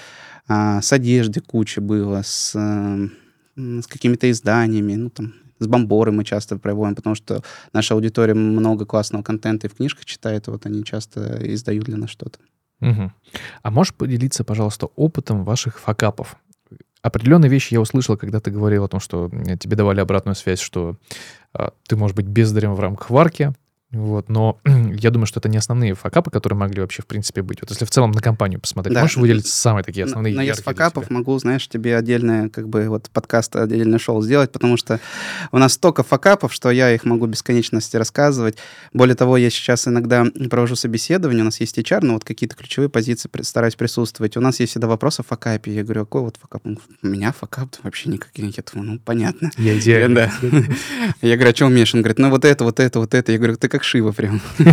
Speaker 1: А, с одеждой куча было, с, с какими-то изданиями, ну, там, с бомборы мы часто проводим, потому что наша аудитория много классного контента и в книжках читает, вот они часто издают для нас что-то.
Speaker 2: Угу. А можешь поделиться, пожалуйста, опытом ваших факапов? Определенные вещи я услышал, когда ты говорил о том, что тебе давали обратную связь, что э, ты можешь быть бездарем в рамках варки, Вот, но я думаю, что это не основные факапы, которые могли вообще в принципе быть. Вот если в целом на компанию посмотреть,
Speaker 1: Да.
Speaker 2: можешь выделить самые такие основные
Speaker 1: Но
Speaker 2: яркие для
Speaker 1: факапов могу, знаешь, тебе отдельное, как бы, вот подкаст, отдельное шоу сделать, потому что у нас столько факапов, что я их могу бесконечности рассказывать. Более того, я сейчас иногда провожу собеседование, у нас есть HR, но вот какие-то ключевые позиции стараюсь присутствовать. У нас есть всегда вопрос о факапе. Я говорю, какой вот факап? Он У меня факап вообще никаких. Думаю, ну, понятно.
Speaker 2: Я идеально.
Speaker 1: Да. Я говорю, а что умеешь? Он говорит, ну вот это, вот это, вот это. Я говорю, ты как Шива прям.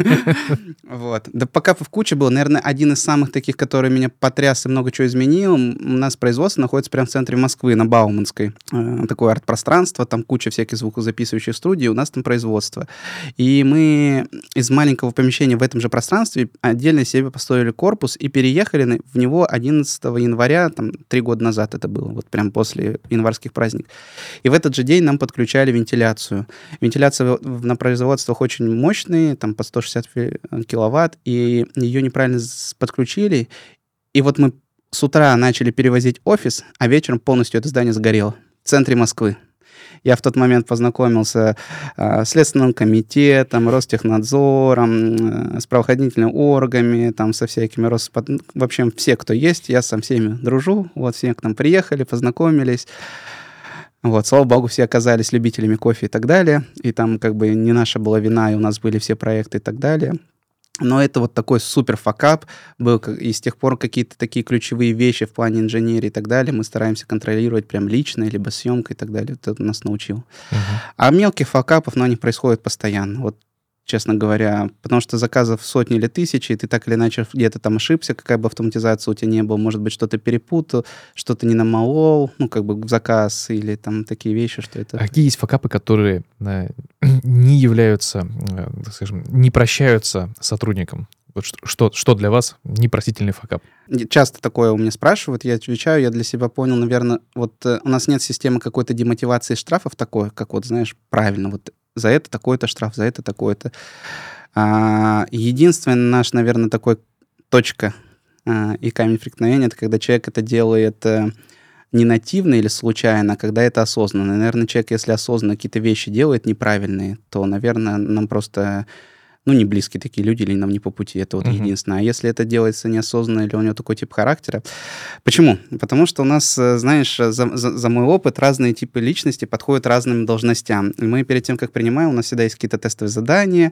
Speaker 1: Вот. Да пока в куче был, наверное, один из самых таких, который меня потряс и много чего изменил. У нас производство находится прямо в центре Москвы, на Бауманской. Э, Такое арт-пространство, там куча всяких звукозаписывающих студий, у нас там производство. И мы из маленького помещения в этом же пространстве отдельно себе построили корпус и переехали в него 11 января, там, три года назад это было, вот прям после январских праздников. И в этот же день нам подключали вентиляцию. Вентиляция на производствах очень мощные, там по 160 фи- киловатт, и ее неправильно подключили. И вот мы с утра начали перевозить офис, а вечером полностью это здание сгорело в центре Москвы. Я в тот момент познакомился а, с Следственным комитетом, Ростехнадзором, э, с правоохранительными органами, там, со всякими Роспод... ну, В общем, все, кто есть, я со всеми дружу. Вот, все к нам приехали, познакомились. Вот, слава богу, все оказались любителями кофе и так далее. И там как бы не наша была вина, и у нас были все проекты и так далее. Но это вот такой супер факап был, и с тех пор какие-то такие ключевые вещи в плане инженерии и так далее мы стараемся контролировать прям лично, либо съемкой и так далее. Это нас научил.
Speaker 2: Мгм.
Speaker 1: А мелких факапов, но они происходят постоянно. Вот честно говоря, потому что заказов сотни или тысячи, и ты так или иначе где-то там ошибся, какая бы автоматизация у тебя не было, может быть, что-то перепутал, что-то не намолол, ну, как бы в заказ, или там такие вещи, что это...
Speaker 2: А какие есть факапы, которые э, не являются, э, так скажем, не прощаются сотрудникам? Вот что, что, для вас непростительный факап?
Speaker 1: Часто такое у меня спрашивают, я отвечаю, я для себя понял, наверное, вот э, у нас нет системы какой-то демотивации штрафов такой, как вот, знаешь, правильно, вот за это такой-то штраф, за это такой-то. А, единственный наш, наверное, такой точка а, и камень преткновения, это когда человек это делает э, не нативно или случайно, а когда это осознанно. Наверное, человек, если осознанно какие-то вещи делает неправильные, то, наверное, нам просто ну, не близкие такие люди, или нам не по пути. Это вот
Speaker 2: Мгм.
Speaker 1: единственное. А если это делается неосознанно, или у него такой тип характера... Почему? Потому что у нас, э, знаешь, за, за- за мой опыт разные типы личности подходят разным должностям. И мы перед тем, как принимаем, у нас всегда есть какие-то тестовые задания,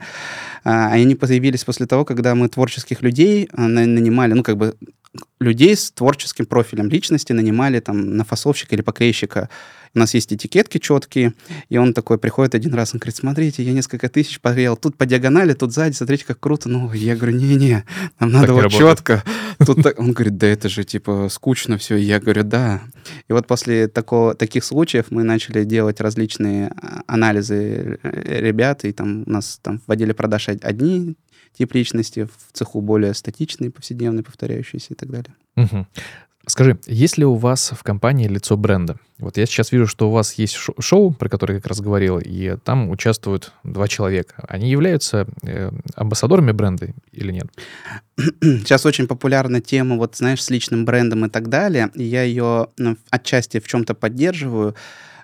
Speaker 1: а, они появились после того, когда мы творческих людей на- нанимали, ну, как бы людей с творческим профилем личности нанимали там на фасовщика или поклейщика. У нас есть этикетки четкие, и он такой приходит один раз, он говорит, смотрите, я несколько тысяч погрел, тут по диагонали, тут сзади, смотрите, как круто. Ну, я говорю, не-не, нам надо
Speaker 2: не
Speaker 1: вот четко. Тут так- Он говорит, да это же, типа, скучно все. Я говорю, да. И вот после такого, таких случаев мы начали делать различные а, анализы э, ребят, и там у нас там в отделе продаж од- одни тип личности, в цеху более статичные, повседневные, повторяющиеся и так далее.
Speaker 2: Мгм. Скажи, есть ли у вас в компании лицо бренда? Вот я сейчас вижу, что у вас есть шо- шоу, про которое я как раз говорил, и там участвуют два человека. Они являются э, амбассадорами бренда или нет?
Speaker 1: Сейчас очень популярна тема, вот знаешь, с личным брендом и так далее. И я ее ну, отчасти в чем-то поддерживаю.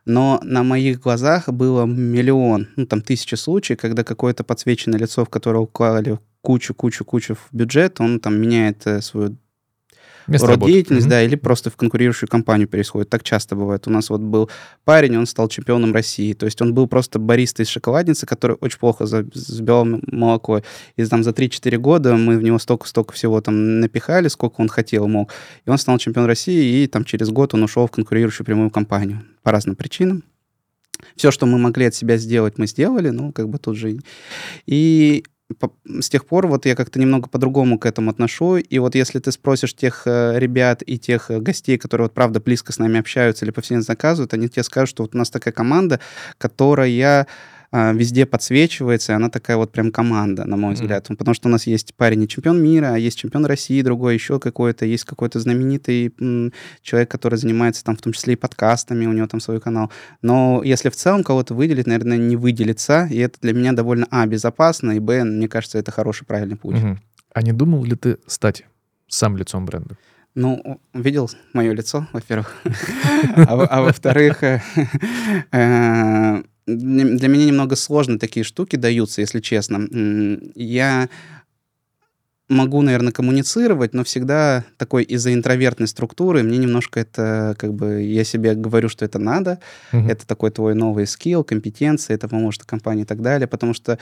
Speaker 1: Но на моих глазах было миллион, ну там тысячи случаев, когда какое-то подсвеченное лицо, в которое уклали кучу-кучу-кучу в бюджет, он там меняет э, свою
Speaker 2: Место
Speaker 1: род
Speaker 2: работы.
Speaker 1: да, или просто в конкурирующую компанию переходит. Так часто бывает. У нас вот был парень, он стал чемпионом России. То есть он был просто бариста из шоколадницы, который очень плохо за- забивал молоко. И там за 3-4 года мы в него столько-столько всего там напихали, сколько он хотел, мог. И он стал чемпион России, и там через год он ушел в конкурирующую прямую компанию. По разным причинам. Все, что мы могли от себя сделать, мы сделали, ну, как бы тут же... и- с тех пор вот я как-то немного по-другому к этому отношу. И вот если ты спросишь тех э, ребят и тех э, гостей, которые вот правда близко с нами общаются или повсеместно заказывают, они тебе скажут, что вот у нас такая команда, которая везде подсвечивается, и она такая вот прям команда, на мой взгляд. Потому что у нас есть парень и чемпион мира, а есть чемпион России, другой еще какой-то, есть какой-то знаменитый м, человек, который занимается там в том числе и подкастами, у него там свой канал. Но если в целом кого-то выделить, наверное, не выделится, и это для меня довольно, а, безопасно, и, б, мне кажется, это хороший, правильный путь.
Speaker 2: Мгм. А не думал ли ты стать сам лицом бренда?
Speaker 1: Ну, видел мое лицо, во-первых. А а во-вторых, э, для меня немного сложно такие штуки даются, если честно. Я могу, наверное, коммуницировать, но всегда такой из-за интровертной структуры мне немножко это, как бы, я себе говорю, что это надо, угу. это такой твой новый скилл, компетенция, это поможет компании и так далее, потому что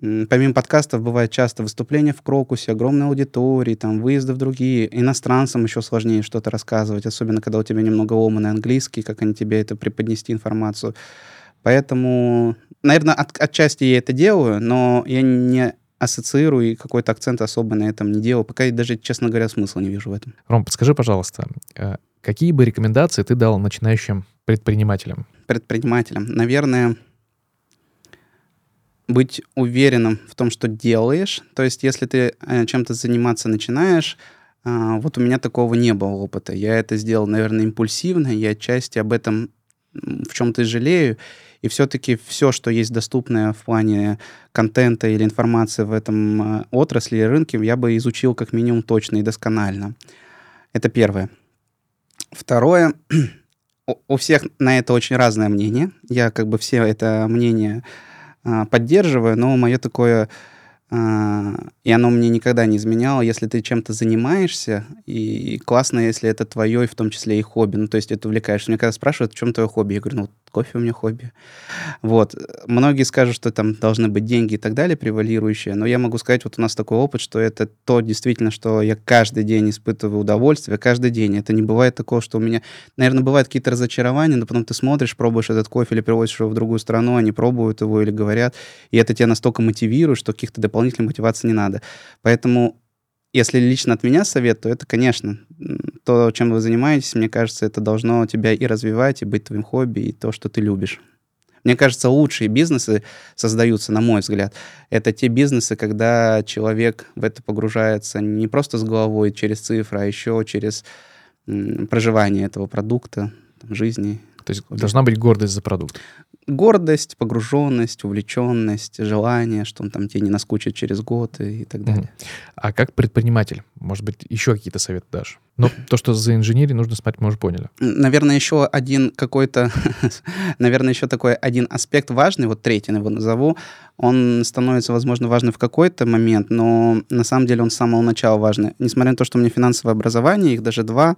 Speaker 1: Помимо подкастов бывает часто выступления в Крокусе, огромной аудитории, там, выезды в другие. Иностранцам еще сложнее что-то рассказывать, особенно когда у тебя немного ломанный английский, как они тебе это преподнести информацию. Поэтому, наверное, от, отчасти я это делаю, но я не ассоциирую и какой-то акцент особо на этом не делаю. Пока я даже, честно говоря, смысла не вижу в этом.
Speaker 2: Ром, подскажи, пожалуйста, э, какие бы рекомендации ты дал начинающим предпринимателям?
Speaker 1: Предпринимателям. Наверное, быть уверенным в том, что делаешь. То есть, если ты э, чем-то заниматься начинаешь, а, вот у меня такого не было опыта. Я это сделал, наверное, импульсивно, я отчасти об этом в чем-то жалею. И все-таки все, что есть доступное в плане контента или информации в этом э, отрасли или рынке, я бы изучил как минимум точно и досконально. Это первое. Второе, у всех на это очень разное мнение. Я как бы все это мнение а, поддерживаю, но мое такое и оно мне никогда не изменяло. Если ты чем-то занимаешься, и классно, если это твое, и в том числе и хобби. Ну, то есть это увлекаешься. Мне когда спрашивают, в чем твое хобби, я говорю, ну, кофе у меня хобби. Вот. Многие скажут, что там должны быть деньги и так далее, превалирующие, но я могу сказать, вот у нас такой опыт, что это то действительно, что я каждый день испытываю удовольствие, каждый день. Это не бывает такого, что у меня, наверное, бывают какие-то разочарования, но потом ты смотришь, пробуешь этот кофе или привозишь его в другую страну, они пробуют его или говорят, и это тебя настолько мотивирует, что каких-то дополнительных мотиваций не надо. Поэтому если лично от меня совет, то это, конечно, то, чем вы занимаетесь, мне кажется, это должно тебя и развивать, и быть твоим хобби, и то, что ты любишь. Мне кажется, лучшие бизнесы создаются, на мой взгляд. Это те бизнесы, когда человек в это погружается не просто с головой через цифры, а еще через проживание этого продукта, жизни.
Speaker 2: То есть должна быть гордость за продукт
Speaker 1: гордость, погруженность, увлеченность, желание, что он там тебе не наскучит через год и, и так далее.
Speaker 2: А как предприниматель, может быть, еще какие-то советы дашь? Но то, что за инженерией нужно смотреть, мы уже поняли.
Speaker 1: Наверное, еще один какой-то, наверное, еще такой один аспект важный, вот третий его назову, он становится, возможно, важным в какой-то момент, но на самом деле он с самого начала важный. Несмотря на то, что у меня финансовое образование, их даже два,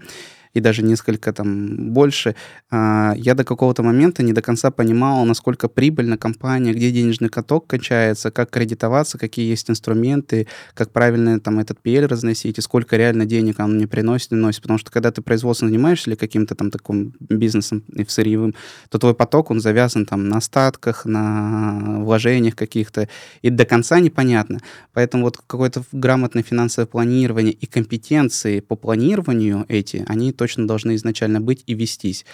Speaker 1: и даже несколько там больше, а, я до какого-то момента не до конца понимал, насколько прибыльна компания, где денежный каток кончается, как кредитоваться, какие есть инструменты, как правильно там этот PL разносить, и сколько реально денег он мне приносит и носит. Потому что когда ты производством занимаешься или каким-то там таким бизнесом и в сырьевым, то твой поток, он завязан там на остатках, на вложениях каких-то, и до конца непонятно. Поэтому вот какое-то грамотное финансовое планирование и компетенции по планированию эти, они точно должны изначально быть и вестись.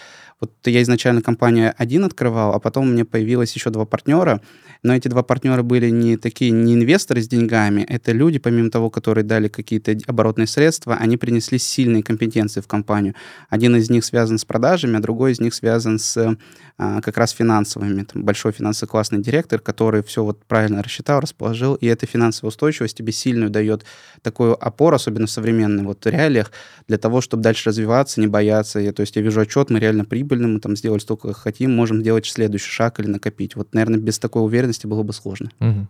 Speaker 1: Вот я изначально компанию один открывал, а потом у меня появилось еще два партнера, но эти два партнера были не такие, не инвесторы с деньгами, это люди, помимо того, которые дали какие-то оборотные средства, они принесли сильные компетенции в компанию. Один из них связан с продажами, а другой из них связан с а, как раз финансовыми. Там большой финансовый классный директор, который все вот правильно рассчитал, расположил, и эта финансовая устойчивость тебе сильную дает такую опору, особенно в современных вот реалиях, для того, чтобы дальше развиваться, не бояться. Я, то есть я вижу отчет, мы реально прибыльны, мы там сделали столько, как хотим, можем сделать следующий шаг или накопить. Вот, наверное, без такой уверенности было бы сложно.
Speaker 2: Угу.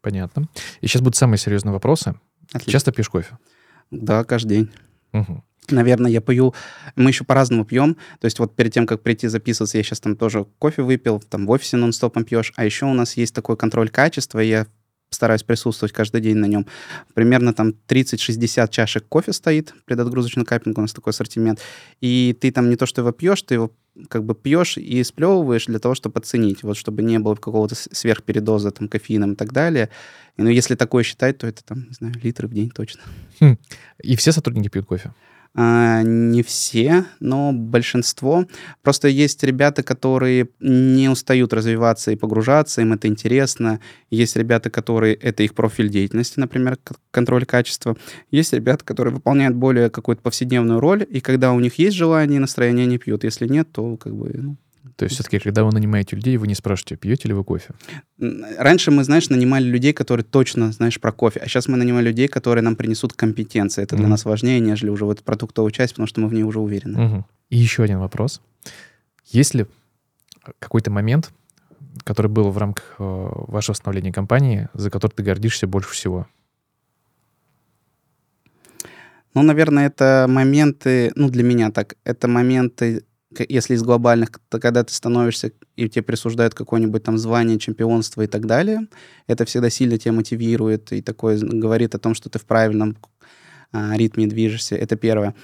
Speaker 2: Понятно. И сейчас будут самые серьезные вопросы. Отлично. Часто пьешь кофе?
Speaker 1: Да, каждый день. Угу наверное, я пою, мы еще по-разному пьем, то есть вот перед тем, как прийти записываться, я сейчас там тоже кофе выпил, там в офисе нон-стопом пьешь, а еще у нас есть такой контроль качества, я стараюсь присутствовать каждый день на нем. Примерно там 30-60 чашек кофе стоит, предотгрузочный капинг, у нас такой ассортимент. И ты там не то, что его пьешь, ты его как бы пьешь и сплевываешь для того, чтобы оценить, вот чтобы не было какого-то сверхпередоза там кофеином и так далее. И, ну, если такое считать, то это там, не знаю, литры в день точно.
Speaker 2: Хм. И все сотрудники пьют кофе?
Speaker 1: А, не все, но большинство. Просто есть ребята, которые не устают развиваться и погружаться, им это интересно. Есть ребята, которые это их профиль деятельности, например, контроль качества. Есть ребята, которые выполняют более какую-то повседневную роль, и когда у них есть желание и настроение, они пьют. Если нет, то как бы ну,
Speaker 2: то есть все-таки, когда вы нанимаете людей, вы не спрашиваете, пьете ли вы кофе?
Speaker 1: Раньше мы, знаешь, нанимали людей, которые точно, знаешь, про кофе. А сейчас мы нанимаем людей, которые нам принесут компетенции. Это mm-hmm. для нас важнее, нежели уже вот продуктовую часть, потому что мы в ней уже уверены.
Speaker 2: Mm-hmm. И еще один вопрос. Есть ли какой-то момент который был в рамках э, вашего становления компании, за который ты гордишься больше всего?
Speaker 1: Ну, наверное, это моменты, ну, для меня так, это моменты, если из глобальных, то когда ты становишься, и тебе присуждают какое-нибудь там звание, чемпионство и так далее, это всегда сильно тебя мотивирует и такое говорит о том, что ты в правильном а, ритме движешься. Это первое.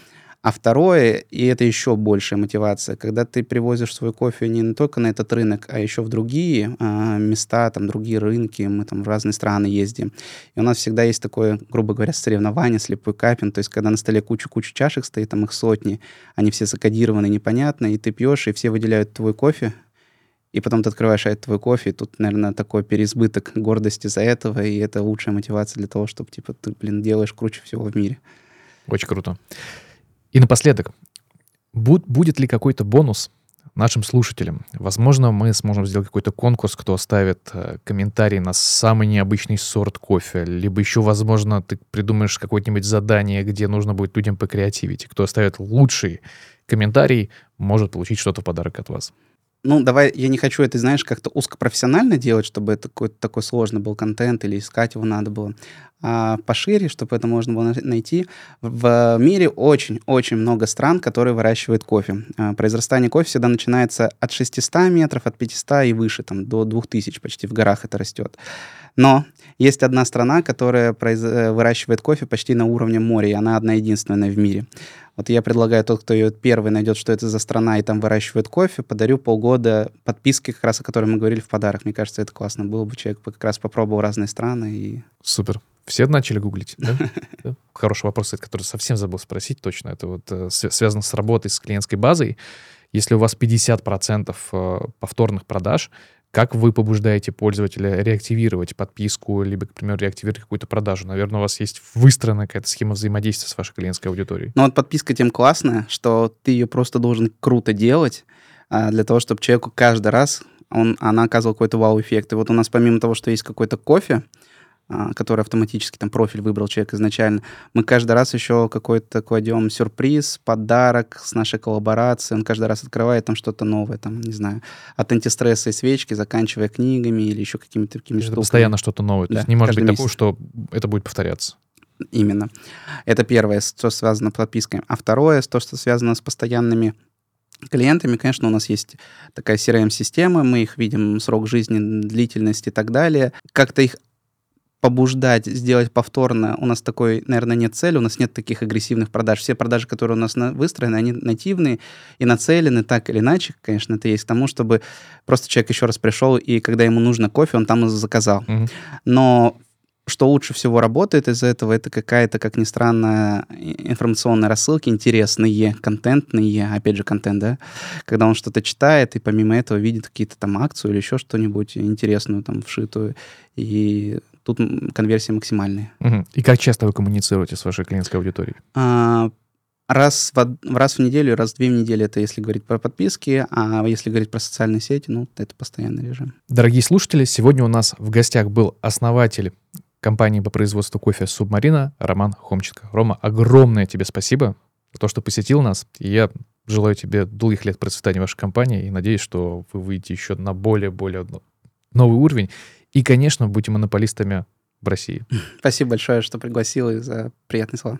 Speaker 1: А второе, и это еще большая мотивация, когда ты привозишь свой кофе не только на этот рынок, а еще в другие а, места, там, другие рынки, мы там в разные страны ездим. И у нас всегда есть такое, грубо говоря, соревнование, слепой капин, то есть когда на столе куча-куча чашек стоит, там их сотни, они все закодированы, непонятно, и ты пьешь, и все выделяют твой кофе, и потом ты открываешь этот твой кофе, и тут, наверное, такой переизбыток гордости за этого, и это лучшая мотивация для того, чтобы, типа, ты, блин, делаешь круче всего в мире.
Speaker 2: Очень круто. И напоследок, будет ли какой-то бонус нашим слушателям? Возможно, мы сможем сделать какой-то конкурс, кто оставит э, комментарий на самый необычный сорт кофе, либо еще, возможно, ты придумаешь какое-нибудь задание, где нужно будет людям покреативить. Кто оставит лучший комментарий, может получить что-то в подарок от вас
Speaker 1: ну, давай, я не хочу это, знаешь, как-то узкопрофессионально делать, чтобы это какой-то такой сложный был контент или искать его надо было, а пошире, чтобы это можно было найти. В мире очень-очень много стран, которые выращивают кофе. А, произрастание кофе всегда начинается от 600 метров, от 500 и выше, там, до 2000 почти в горах это растет. Но есть одна страна, которая произ... Э, выращивает кофе почти на уровне моря, и она одна единственная в мире. Вот я предлагаю тот, кто ее первый найдет, что это за страна, и там выращивает кофе, подарю полгода подписки, как раз о которой мы говорили в подарок. Мне кажется, это классно было бы. Человек как раз попробовал разные страны. И...
Speaker 2: Супер. Все начали гуглить, да? Хороший вопрос, который совсем забыл спросить точно. Это вот э, связано с работой с клиентской базой. Если у вас 50% э, повторных продаж, как вы побуждаете пользователя реактивировать подписку, либо, к примеру, реактивировать какую-то продажу? Наверное, у вас есть выстроенная какая-то схема взаимодействия с вашей клиентской аудиторией.
Speaker 1: Ну вот подписка тем классная, что ты ее просто должен круто делать а, для того, чтобы человеку каждый раз он, она оказывала какой-то вау-эффект. И вот у нас помимо того, что есть какой-то кофе, который автоматически там профиль выбрал человек изначально, мы каждый раз еще какой-то кладем сюрприз, подарок с нашей коллаборацией. Он каждый раз открывает там что-то новое, там, не знаю, от антистресса и свечки, заканчивая книгами или еще какими-то такими
Speaker 2: штуками. постоянно что-то новое. Да, То есть не может быть месяц. такого, что это будет повторяться.
Speaker 1: Именно. Это первое, что связано с подписками. А второе, то, что связано с постоянными клиентами, конечно, у нас есть такая CRM-система, мы их видим, срок жизни, длительность и так далее. Как-то их побуждать сделать повторно. У нас такой, наверное, нет цели, у нас нет таких агрессивных продаж. Все продажи, которые у нас на, выстроены, они нативные и нацелены так или иначе, конечно, это есть к тому, чтобы просто человек еще раз пришел, и когда ему нужно кофе, он там заказал. Mm-hmm. Но что лучше всего работает из этого, это какая-то, как ни странно, информационные рассылки, интересные, контентные, опять же, контент, да, когда он что-то читает и помимо этого видит какие-то там акцию или еще что-нибудь интересную там вшитую, и тут конверсия максимальная.
Speaker 2: Угу. И как часто вы коммуницируете с вашей клиентской аудиторией?
Speaker 1: А, раз в, раз в неделю, раз в две недели, это если говорить про подписки, а если говорить про социальные сети, ну, это постоянный режим.
Speaker 2: Дорогие слушатели, сегодня у нас в гостях был основатель компании по производству кофе «Субмарина» Роман Хомченко. Рома, огромное тебе спасибо за то, что посетил нас. И я желаю тебе долгих лет процветания вашей компании и надеюсь, что вы выйдете еще на более-более новый уровень. И, конечно, будьте монополистами в России.
Speaker 1: Спасибо большое, что пригласил и за приятные слова.